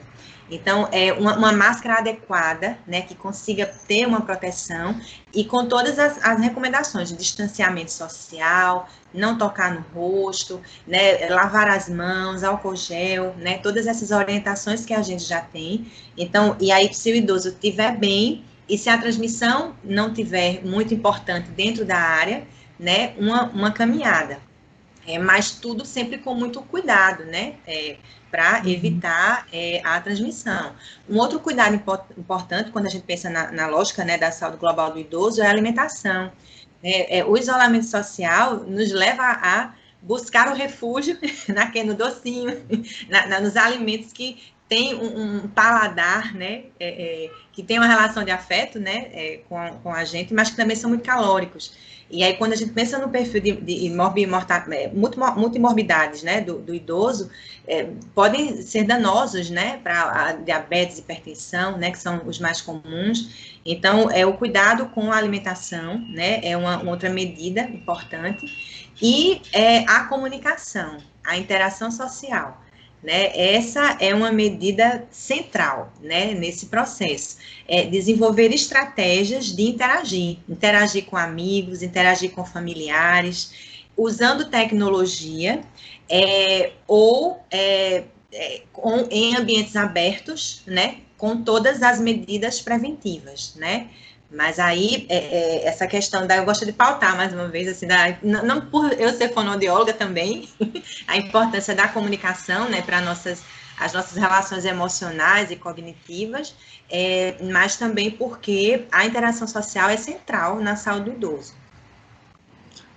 Então, é uma, uma, máscara adequada, né, que consiga ter uma proteção e com todas as, as, recomendações de distanciamento social, não tocar no rosto, né, lavar as mãos, álcool gel, né, todas essas orientações que a gente já tem. Então, e aí, se o idoso estiver bem e se a transmissão não tiver muito importante dentro da área, né, uma, uma caminhada. É, mas tudo sempre com muito cuidado, né? É, para uhum. evitar é, a transmissão. Um outro cuidado importante quando a gente pensa na, na, lógica né, da saúde global do idoso é a alimentação. É, é, o isolamento social nos leva a buscar o refúgio <laughs> naquele, no docinho, na, na, nos alimentos que têm um, um paladar, né, é, é, que tem uma relação de afeto, né, é, com, com a gente, mas que também são muito calóricos. E aí, quando a gente pensa no perfil de, de é, multimorbidades né, do, do idoso, é, podem ser danosos né, para a diabetes, hipertensão, né, que são os mais comuns. Então, é o cuidado com a alimentação, né, é uma, uma outra medida importante. E é, a comunicação, a interação social. Né? Essa é uma medida central né, nesse processo. É desenvolver estratégias de interagir, interagir com amigos, interagir com familiares, usando tecnologia é, ou é, é, com, em ambientes abertos, né, com todas as medidas preventivas, né? Mas aí, é, é, essa questão da. Eu gosto de pautar mais uma vez, assim, da, não, não por eu ser fonoaudióloga também, <laughs> a importância da comunicação, né, para nossas as nossas relações emocionais e cognitivas, é, mas também porque a interação social é central na saúde do idoso.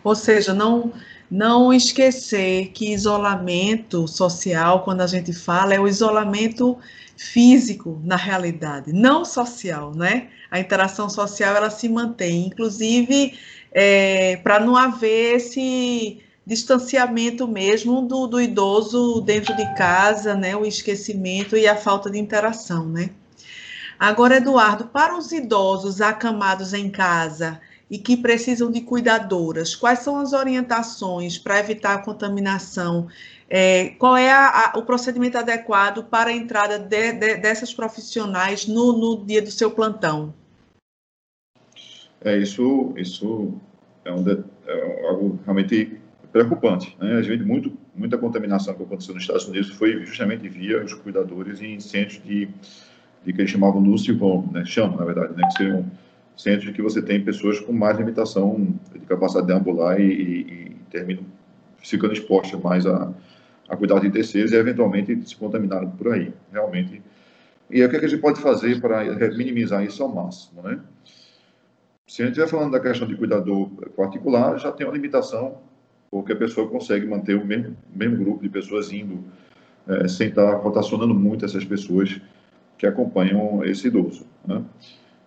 Ou seja, não não esquecer que isolamento social, quando a gente fala, é o isolamento físico na realidade, não social, né? A interação social ela se mantém, inclusive é, para não haver esse distanciamento mesmo do, do, idoso dentro de casa, né, o esquecimento e a falta de interação, né. Agora, Eduardo, para os idosos acamados em casa e que precisam de cuidadoras, quais são as orientações para evitar a contaminação? É, qual é a, a, o procedimento adequado para a entrada de, de, dessas profissionais no, no dia do seu plantão? É, isso, isso é, um de, é algo realmente preocupante. Né? A gente muito, muita contaminação que aconteceu nos Estados Unidos foi justamente via os cuidadores em centros de, de que eles chamavam nursing home, né? chamam, na verdade, né? que seriam centros que você tem pessoas com mais limitação de capacidade de ambular e, e, e terminam ficando expostas mais a, a cuidar de terceiros e eventualmente se contaminarem por aí, realmente. E aí, o é que a gente pode fazer para minimizar isso ao máximo, né? Se a gente estiver falando da questão de cuidador particular, já tem uma limitação, porque a pessoa consegue manter o mesmo, mesmo grupo de pessoas indo, é, sem estar rotacionando muito essas pessoas que acompanham esse idoso. Né?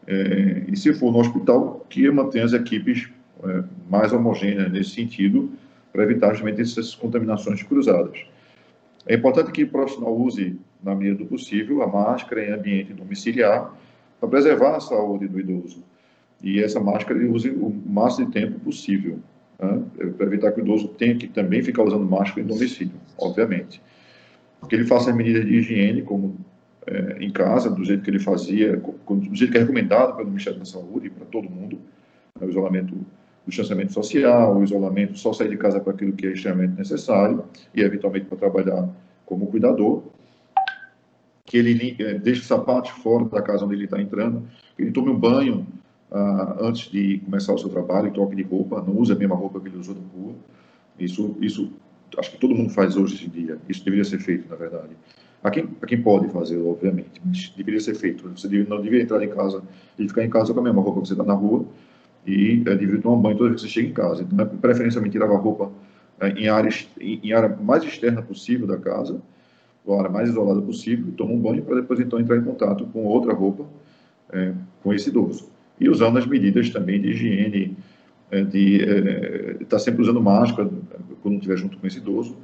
É, e se for no hospital, que mantenha as equipes é, mais homogêneas nesse sentido, para evitar justamente essas contaminações cruzadas. É importante que o profissional use, na medida do possível, a máscara em ambiente domiciliar para preservar a saúde do idoso e essa máscara ele use o máximo de tempo possível, né? para evitar que o idoso tenha que também ficar usando máscara em domicílio, obviamente. Que ele faça as medidas de higiene, como é, em casa, do jeito que ele fazia, do jeito que é recomendado pelo Ministério da Saúde e para todo mundo, né? o isolamento, o distanciamento social, o isolamento, só sair de casa para aquilo que é extremamente necessário e eventualmente para trabalhar como cuidador, que ele é, deixe os sapatos fora da casa onde ele está entrando, que ele tome um banho uh, antes de começar o seu trabalho, troque de roupa, não use a mesma roupa que ele usou na rua. Isso, isso acho que todo mundo faz hoje em dia. Isso deveria ser feito, na verdade. A quem, a quem pode fazer, obviamente, mas deveria ser feito. Você não deveria entrar em casa e ficar em casa com a mesma roupa que você está na rua e é, deveria tomar um banho toda vez que você chega em casa. Então, é preferencialmente tirar a roupa é, em, áreas, em, em área mais externa possível da casa, ou área mais isolada possível, e toma um banho para depois então entrar em contato com outra roupa é, com esse idoso e usando as medidas também de higiene, é, de estar é, tá sempre usando máscara quando estiver junto com esse idoso,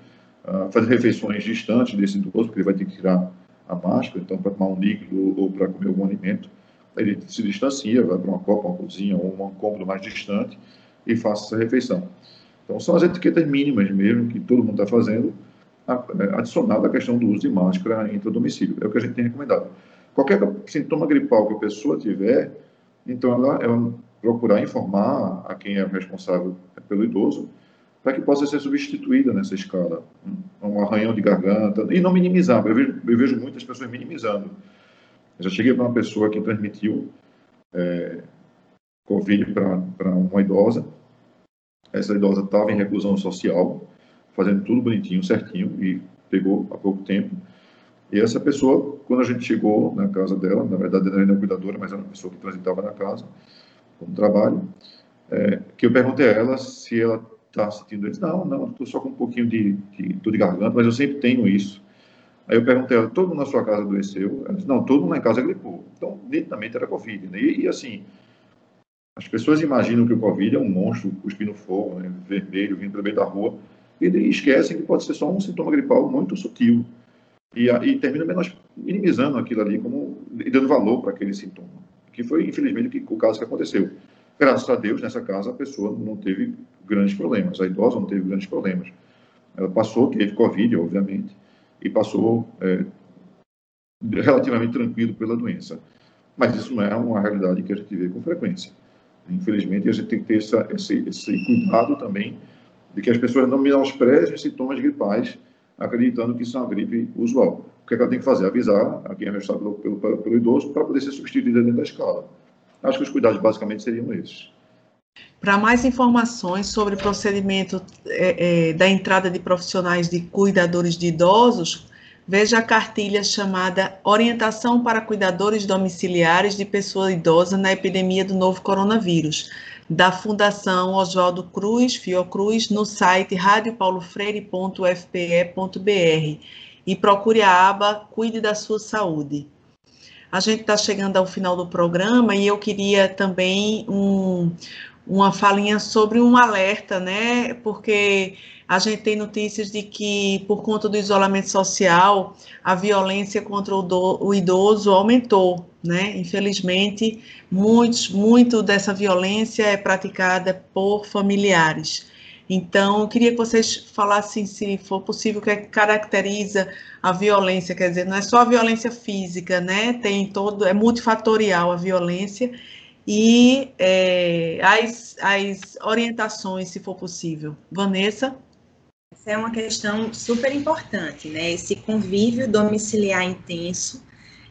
ah, fazer refeições distantes desse idoso, porque ele vai ter que tirar a máscara, então para tomar um líquido ou para comer algum alimento, ele se distancia, vai para uma copa, uma cozinha ou um cômodo mais distante e faça essa refeição. Então são as etiquetas mínimas mesmo que todo mundo está fazendo, é, adicionado à questão do uso de máscara intra-domicílio. É o que a gente tem recomendado. Qualquer sintoma gripal que a pessoa tiver, então, ela, ela procurar informar a quem é responsável pelo idoso para que possa ser substituída nessa escala. Um arranhão de garganta, e não minimizar. Eu vejo, eu vejo muitas pessoas minimizando. Eu já cheguei para uma pessoa que transmitiu é, Covid para uma idosa. Essa idosa estava em reclusão social, fazendo tudo bonitinho, certinho, e pegou há pouco tempo. E essa pessoa, quando a gente chegou na casa dela, na verdade ela era cuidadora, mas era uma pessoa que transitava na casa, como trabalho, é, que eu perguntei a ela se ela está sentindo isso. Não, não, estou só com um pouquinho de, de dor de garganta, mas eu sempre tenho isso. Aí eu perguntei a ela, todo mundo na sua casa adoeceu? Ela disse, não, todo mundo na casa gripou. Então, nitidamente era Covid. Né? E, e, assim, as pessoas imaginam que o Covid é um monstro cuspindo fogo, né? vermelho, vindo pelo meio da rua, e, e esquecem que pode ser só um sintoma gripal muito sutil e, e termina menos, minimizando aquilo ali como, e dando valor para aquele sintoma, que foi, infelizmente, o caso que aconteceu. Graças a Deus, nessa casa, a pessoa não teve grandes problemas, a idosa não teve grandes problemas. Ela passou, teve Covid, obviamente, e passou é, relativamente tranquilo pela doença. Mas isso não é uma realidade que a gente vê com frequência. Infelizmente, a gente tem que ter essa, esse, esse cuidado também de que as pessoas não menosprezem sintomas gripais acreditando que isso é uma gripe usual. O que, é que ela tem que fazer? Avisar a quem é responsável pelo, pelo, pelo idoso para poder ser substituída dentro da escala. Acho que os cuidados basicamente seriam esses. Para mais informações sobre o procedimento é, é, da entrada de profissionais de cuidadores de idosos, veja a cartilha chamada Orientação para Cuidadores Domiciliares de Pessoa Idosa na Epidemia do Novo Coronavírus, da Fundação Oswaldo Cruz, Fiocruz, no site radiopaulofreire.fpe.br e procure a aba Cuide da Sua Saúde. A gente está chegando ao final do programa e eu queria também um, uma falinha sobre um alerta, né? Porque a gente tem notícias de que, por conta do isolamento social, a violência contra o, do, o idoso aumentou, né? Infelizmente, muito dessa violência é praticada por familiares. Então, eu queria que vocês falassem, se for possível, o é que caracteriza a violência, quer dizer, não é só a violência física, né? Tem todo, é multifatorial a violência, e é, as, as orientações, se for possível. Vanessa? Essa é uma questão super importante, né? Esse convívio domiciliar intenso,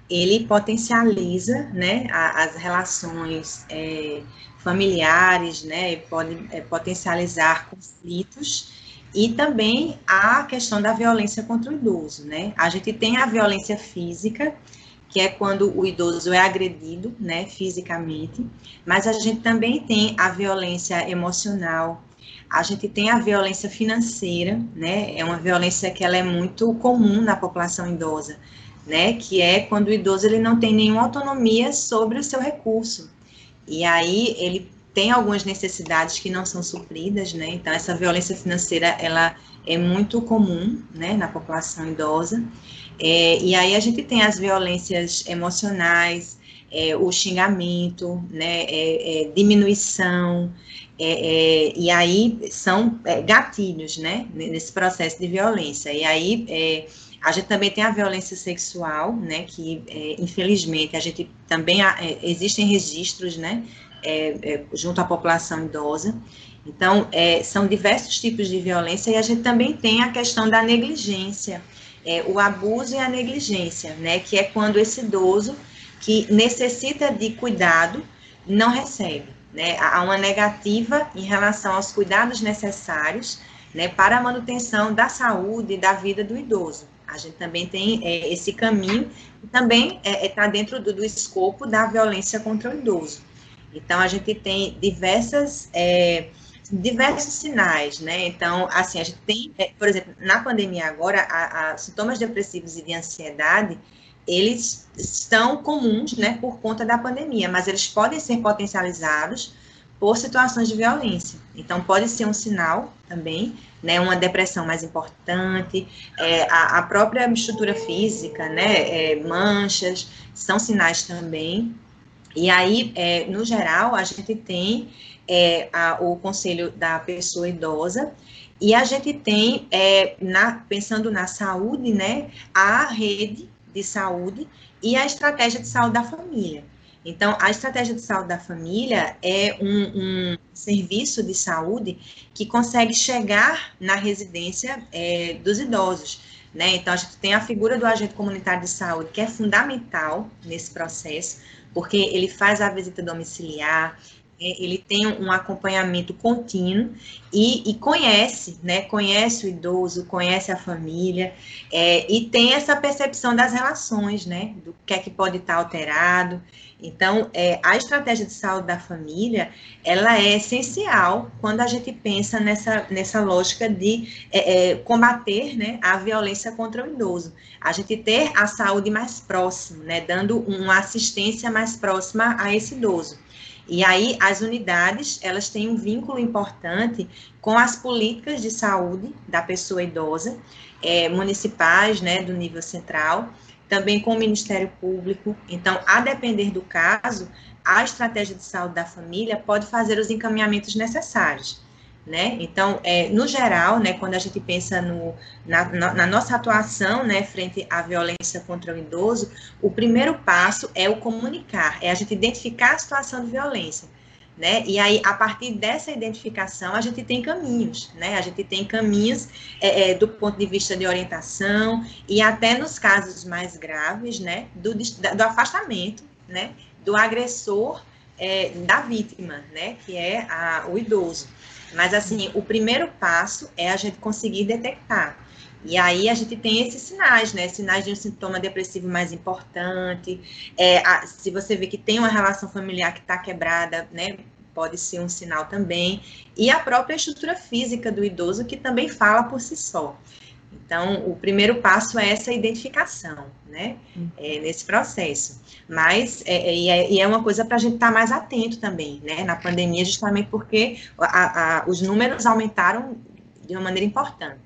ele potencializa, né, as relações é, familiares, né, pode é, potencializar conflitos e também a questão da violência contra o idoso, né? A gente tem a violência física, que é quando o idoso é agredido, né, fisicamente, mas a gente também tem a violência emocional, a gente tem a violência financeira, né, é uma violência que ela é muito comum na população idosa, né, que é quando o idoso ele não tem nenhuma autonomia sobre o seu recurso, e aí ele tem algumas necessidades que não são supridas, né, então essa violência financeira, ela é muito comum, né, na população idosa, é, e aí a gente tem as violências emocionais, é, o xingamento, né, é, é diminuição, é, é, e aí são gatilhos, né, nesse processo de violência. E aí a gente também tem a violência sexual, né, que infelizmente a gente também existem registros, né, junto à população idosa. Então, são diversos tipos de violência e a gente também tem a questão da negligência é, o abuso e a negligência, né? Que é quando esse idoso que necessita de cuidado não recebe, né? Há uma negativa em relação aos cuidados necessários, né? Para a manutenção da saúde e da vida do idoso. A gente também tem é, esse caminho e também está é, é tá dentro do, do, escopo da violência contra o idoso. Então, a gente tem diversas é, diversos sinais, né? Então, assim, a gente tem, é, por exemplo, na pandemia agora, a, a, sintomas depressivos e de ansiedade, eles estão comuns, né, por conta da pandemia, mas eles podem ser potencializados por situações de violência. Então, pode ser um sinal também, né, uma depressão mais importante, é, a, a, própria estrutura física, né, é, manchas, são sinais também. E aí, é, no geral, a gente tem é, a, o conselho da pessoa idosa, e a gente tem, é, na, pensando na saúde, né, a rede de saúde e a estratégia de saúde da família. Então, a estratégia de saúde da família é um, um serviço de saúde que consegue chegar na residência é, dos idosos. Né? Então, a gente tem a figura do agente comunitário de saúde, que é fundamental nesse processo, porque ele faz a visita domiciliar, ele tem um acompanhamento contínuo e, e, conhece, né, conhece o idoso, conhece a família é, e tem essa percepção das relações, né, do que é que pode estar alterado. Então, é, a estratégia de saúde da família, ela é essencial quando a gente pensa nessa, nessa lógica de é, é, combater, né, a violência contra o idoso. A gente ter a saúde mais próxima, né, dando uma assistência mais próxima a esse idoso. E aí as unidades, elas têm um vínculo importante com as políticas de saúde da pessoa idosa, é, municipais, né, do nível central, também com o Ministério Público. Então, a depender do caso, a estratégia de saúde da família pode fazer os encaminhamentos necessários né? Então, é, no geral, né, quando a gente pensa no, na, na, nossa atuação, né, frente à violência contra o idoso, o primeiro passo é o comunicar, é a gente identificar a situação de violência, né? E aí, a partir dessa identificação, a gente tem caminhos, né? A gente tem caminhos é, é, do ponto de vista de orientação e até nos casos mais graves, né, do, do afastamento, do agressor é, da vítima, que é a, o idoso. Mas, assim, o primeiro passo é a gente conseguir detectar. E aí a gente tem esses sinais, né? Sinais de um sintoma depressivo mais importante. É, a, se você vê que tem uma relação familiar que está quebrada, né? Pode ser um sinal também. E a própria estrutura física do idoso, que também fala por si só. Então, o primeiro passo é essa identificação, né, uhum. é, nesse processo. Mas, é, é, e, é, uma coisa para a gente estar tá mais atento também, né, na pandemia, justamente porque a, a, os números aumentaram de uma maneira importante.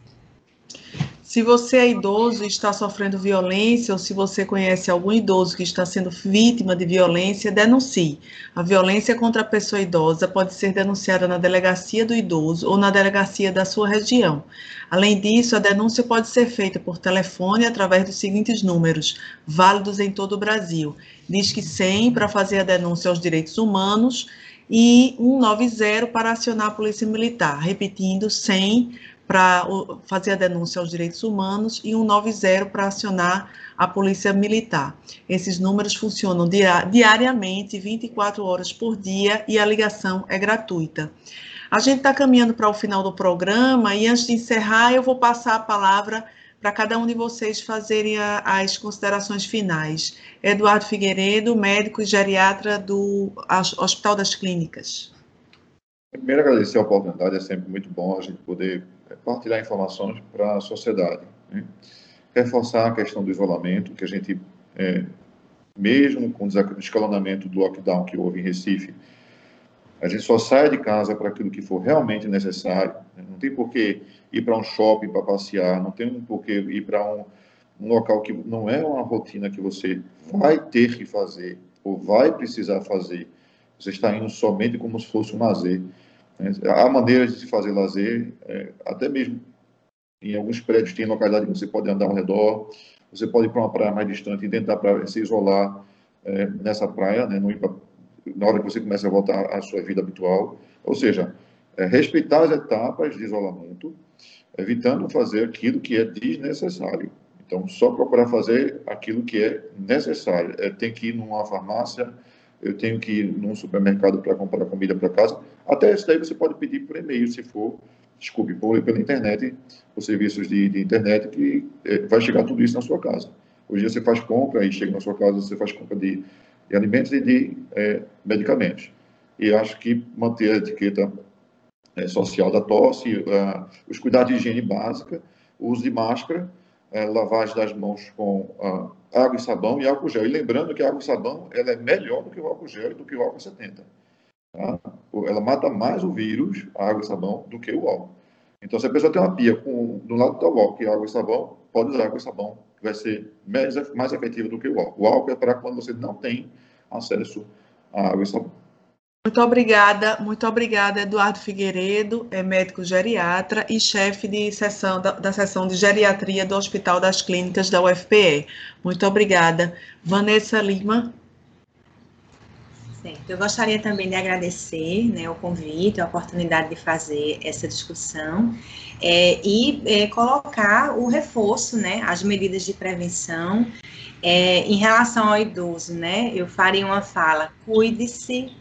Se você é idoso e está sofrendo violência, ou se você conhece algum idoso que está sendo vítima de violência, denuncie. A violência contra a pessoa idosa pode ser denunciada na delegacia do idoso ou na delegacia da sua região. Além disso, a denúncia pode ser feita por telefone através dos seguintes números, válidos em todo o Brasil. Diz que 100 para fazer a denúncia aos direitos humanos e 190 para acionar a Polícia Militar. Repetindo, 100 para fazer a denúncia aos direitos humanos e 190 para acionar a Polícia Militar. Esses números funcionam diariamente, 24 horas por dia, e a ligação é gratuita. A gente está caminhando para o final do programa e antes de encerrar, eu vou passar a palavra para cada um de vocês fazerem a, as considerações finais. Eduardo Figueiredo, médico e geriatra do Hospital das Clínicas. Primeiro, agradecer a oportunidade, é sempre muito bom a gente poder partilhar informações para a sociedade. Né? Reforçar a questão do isolamento, que a gente, é, mesmo com o escalonamento do lockdown que houve em Recife, a gente só sai de casa para aquilo que for realmente necessário. Né? Não tem por que ir para um shopping para passear, não tem por que ir para um, um local que não é uma rotina que você vai ter que fazer ou vai precisar fazer. Você está indo somente como se fosse um lazer. Né? Há maneiras de se fazer lazer, é, até mesmo em alguns prédios tem localidade que você pode andar ao redor, você pode ir para uma praia mais distante e tentar praia, se isolar é, nessa praia, né? não ir pra, na hora que você começa a voltar à sua vida habitual. Ou seja, é, respeitar as etapas de isolamento, evitando fazer aquilo que é desnecessário. Então, só procurar fazer aquilo que é necessário. É, tem que ir numa farmácia, eu tenho que ir num supermercado para comprar comida para casa. Até isso daí você pode pedir por e-mail, se for, desculpe, por, pela internet, os serviços de, de internet, que é, vai chegar tudo isso na sua casa. Hoje você faz compra e chega na sua casa, você faz compra de, de alimentos e de é, medicamentos. E acho que manter a etiqueta é, social da tosse, os cuidados de higiene básica, o uso de máscara, é, lavagem das mãos com uh, água e sabão e álcool gel. E lembrando que a água e sabão ela é melhor do que o álcool gel e do que o álcool 70. Tá? Ela mata mais o vírus, a água e sabão, do que o álcool. Então, se a pessoa tem uma pia com, do lado do álcool e água e sabão, pode usar água e sabão, que vai ser mais, mais efetivo do que o álcool. O álcool é para quando você não tem acesso à água e sabão. Muito obrigada, muito obrigada, Eduardo Figueiredo, é médico geriatra e chefe de sessão da, da seção de geriatria do Hospital das Clínicas da UFPE. Muito obrigada. Vanessa Lima. Certo. Eu gostaria também de agradecer né, o convite, a oportunidade de fazer essa discussão é, e é, colocar o reforço, né, as medidas de prevenção é, em relação ao idoso, né? Eu faria uma fala: cuide-se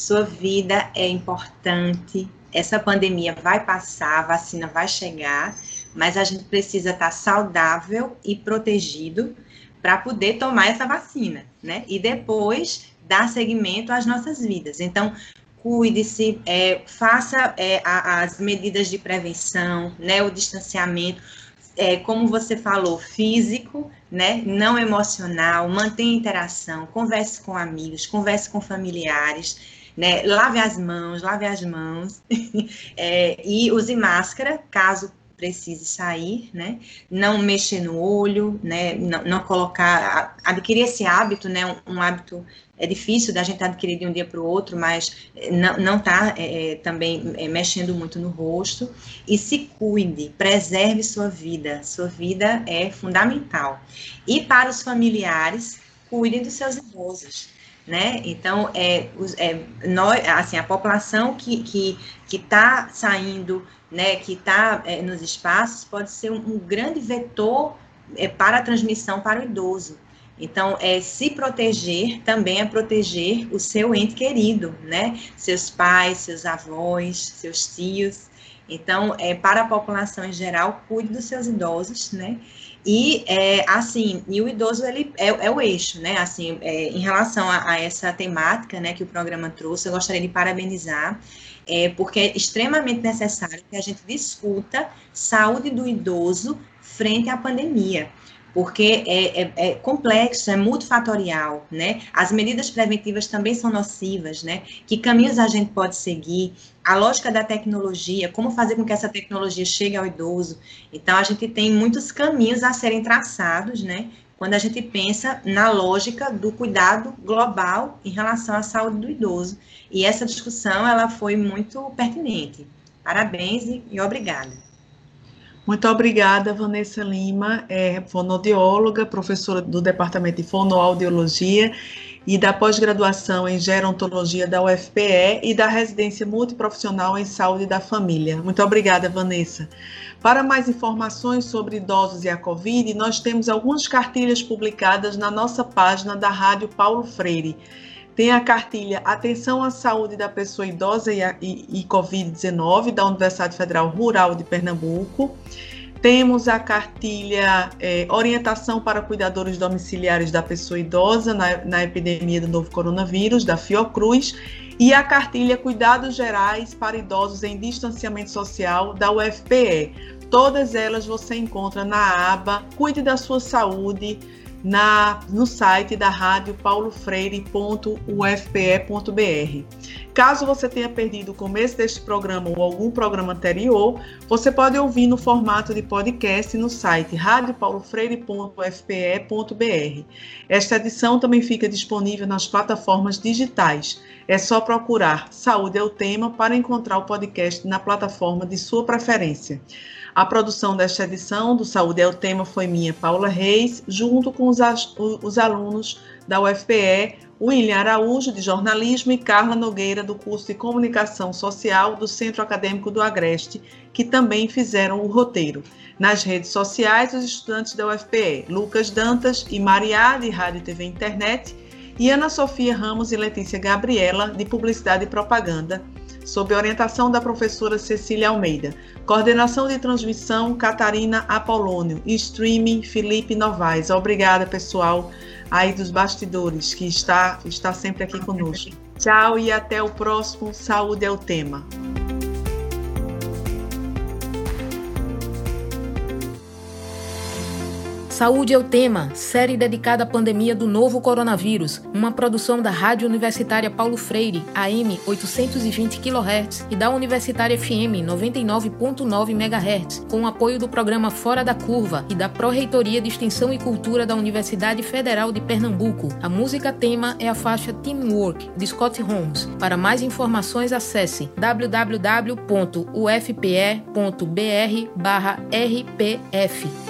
sua vida é importante. Essa pandemia vai passar, a vacina vai chegar, mas a gente precisa estar saudável e protegido para poder tomar essa vacina, né? E depois dar seguimento às nossas vidas. Então, cuide-se, é, faça é, a, as medidas de prevenção, né? O distanciamento, é, como você falou, físico, né? Não emocional, mantenha interação, converse com amigos, converse com familiares né? Lave as mãos, lave as mãos <laughs> é, e use máscara caso precise sair, né? Não mexer no olho, né? Não, não colocar, adquirir esse hábito, né? Um, um, hábito é difícil da gente adquirir de um dia para o outro, mas é, não, não tá é, é, também é, mexendo muito no rosto. E se cuide, preserve sua vida. Sua vida é fundamental. E para os familiares, cuidem dos seus idosos né? Então, é, é, nós, assim, a população que que que está saindo, né, que está é, nos espaços, pode ser um, um grande vetor é, para a transmissão para o idoso. Então, é se proteger também é proteger o seu ente querido, né? Seus pais, seus avós, seus tios. Então, é para a população em geral, cuide dos seus idosos, né? E, é, assim, e o idoso, ele é, é o eixo, né? Assim, é, em relação a, a, essa temática, né, que o programa trouxe, eu gostaria de parabenizar, é, porque é extremamente necessário que a gente discuta saúde do idoso frente à pandemia porque é, é, é, complexo, é multifatorial, né? As medidas preventivas também são nocivas, né? Que caminhos a gente pode seguir? A lógica da tecnologia, como fazer com que essa tecnologia chegue ao idoso? Então, a gente tem muitos caminhos a serem traçados, né? Quando a gente pensa na lógica do cuidado global em relação à saúde do idoso. E essa discussão, ela foi muito pertinente. Parabéns e, e obrigada. Muito obrigada, Vanessa Lima, é fonodióloga, professora do Departamento de Fonoaudiologia e da pós-graduação em Gerontologia da UFPE e da residência multiprofissional em Saúde da Família. Muito obrigada, Vanessa. Para mais informações sobre idosos e a Covid, nós temos algumas cartilhas publicadas na nossa página da Rádio Paulo Freire. Tem a cartilha Atenção à Saúde da Pessoa Idosa e, e, e Covid-19, da Universidade Federal Rural de Pernambuco. Temos a cartilha é, Orientação para Cuidadores Domiciliares da Pessoa Idosa na, na, epidemia do novo coronavírus, da Fiocruz, e a cartilha Cuidados Gerais para Idosos em Distanciamento Social, da UFPE. Todas elas você encontra na aba Cuide da Sua Saúde na, no site da rádio paulofreire.ufpe.br. Caso você tenha perdido o começo deste programa ou algum programa anterior, você pode ouvir no formato de podcast no site radiopaulofreire.ufpe.br. Esta edição também fica disponível nas plataformas digitais. É só procurar Saúde é o Tema para encontrar o podcast na plataforma de sua preferência. A produção desta edição do Saúde é o Tema foi minha, Paula Reis, junto com os, os alunos da UFPE, William Araújo, de jornalismo, e Carla Nogueira, do curso de Comunicação Social do Centro Acadêmico do Agreste, que também fizeram o roteiro. Nas redes sociais, os estudantes da UFPE, Lucas Dantas e Mariá, de Rádio TV Internet, e Ana Sofia Ramos e Letícia Gabriela, de Publicidade e Propaganda, sob orientação da professora Cecília Almeida. Coordenação de transmissão, Catarina Apolônio. Streaming, Felipe Novaes. Obrigada, pessoal, aí dos bastidores, que está, está sempre aqui conosco. Tchau e até o próximo Saúde é o Tema. Saúde é o tema, série dedicada à pandemia do novo coronavírus, uma produção da Rádio Universitária Paulo Freire, AM 820 kHz e da Universitária FM 99.9 MHz, com apoio do programa Fora da Curva e da Pró-Reitoria de Extensão e Cultura da Universidade Federal de Pernambuco. A música tema é a faixa Teamwork, de Scott Holmes. Para mais informações, acesse www.ufpe.br/rpf.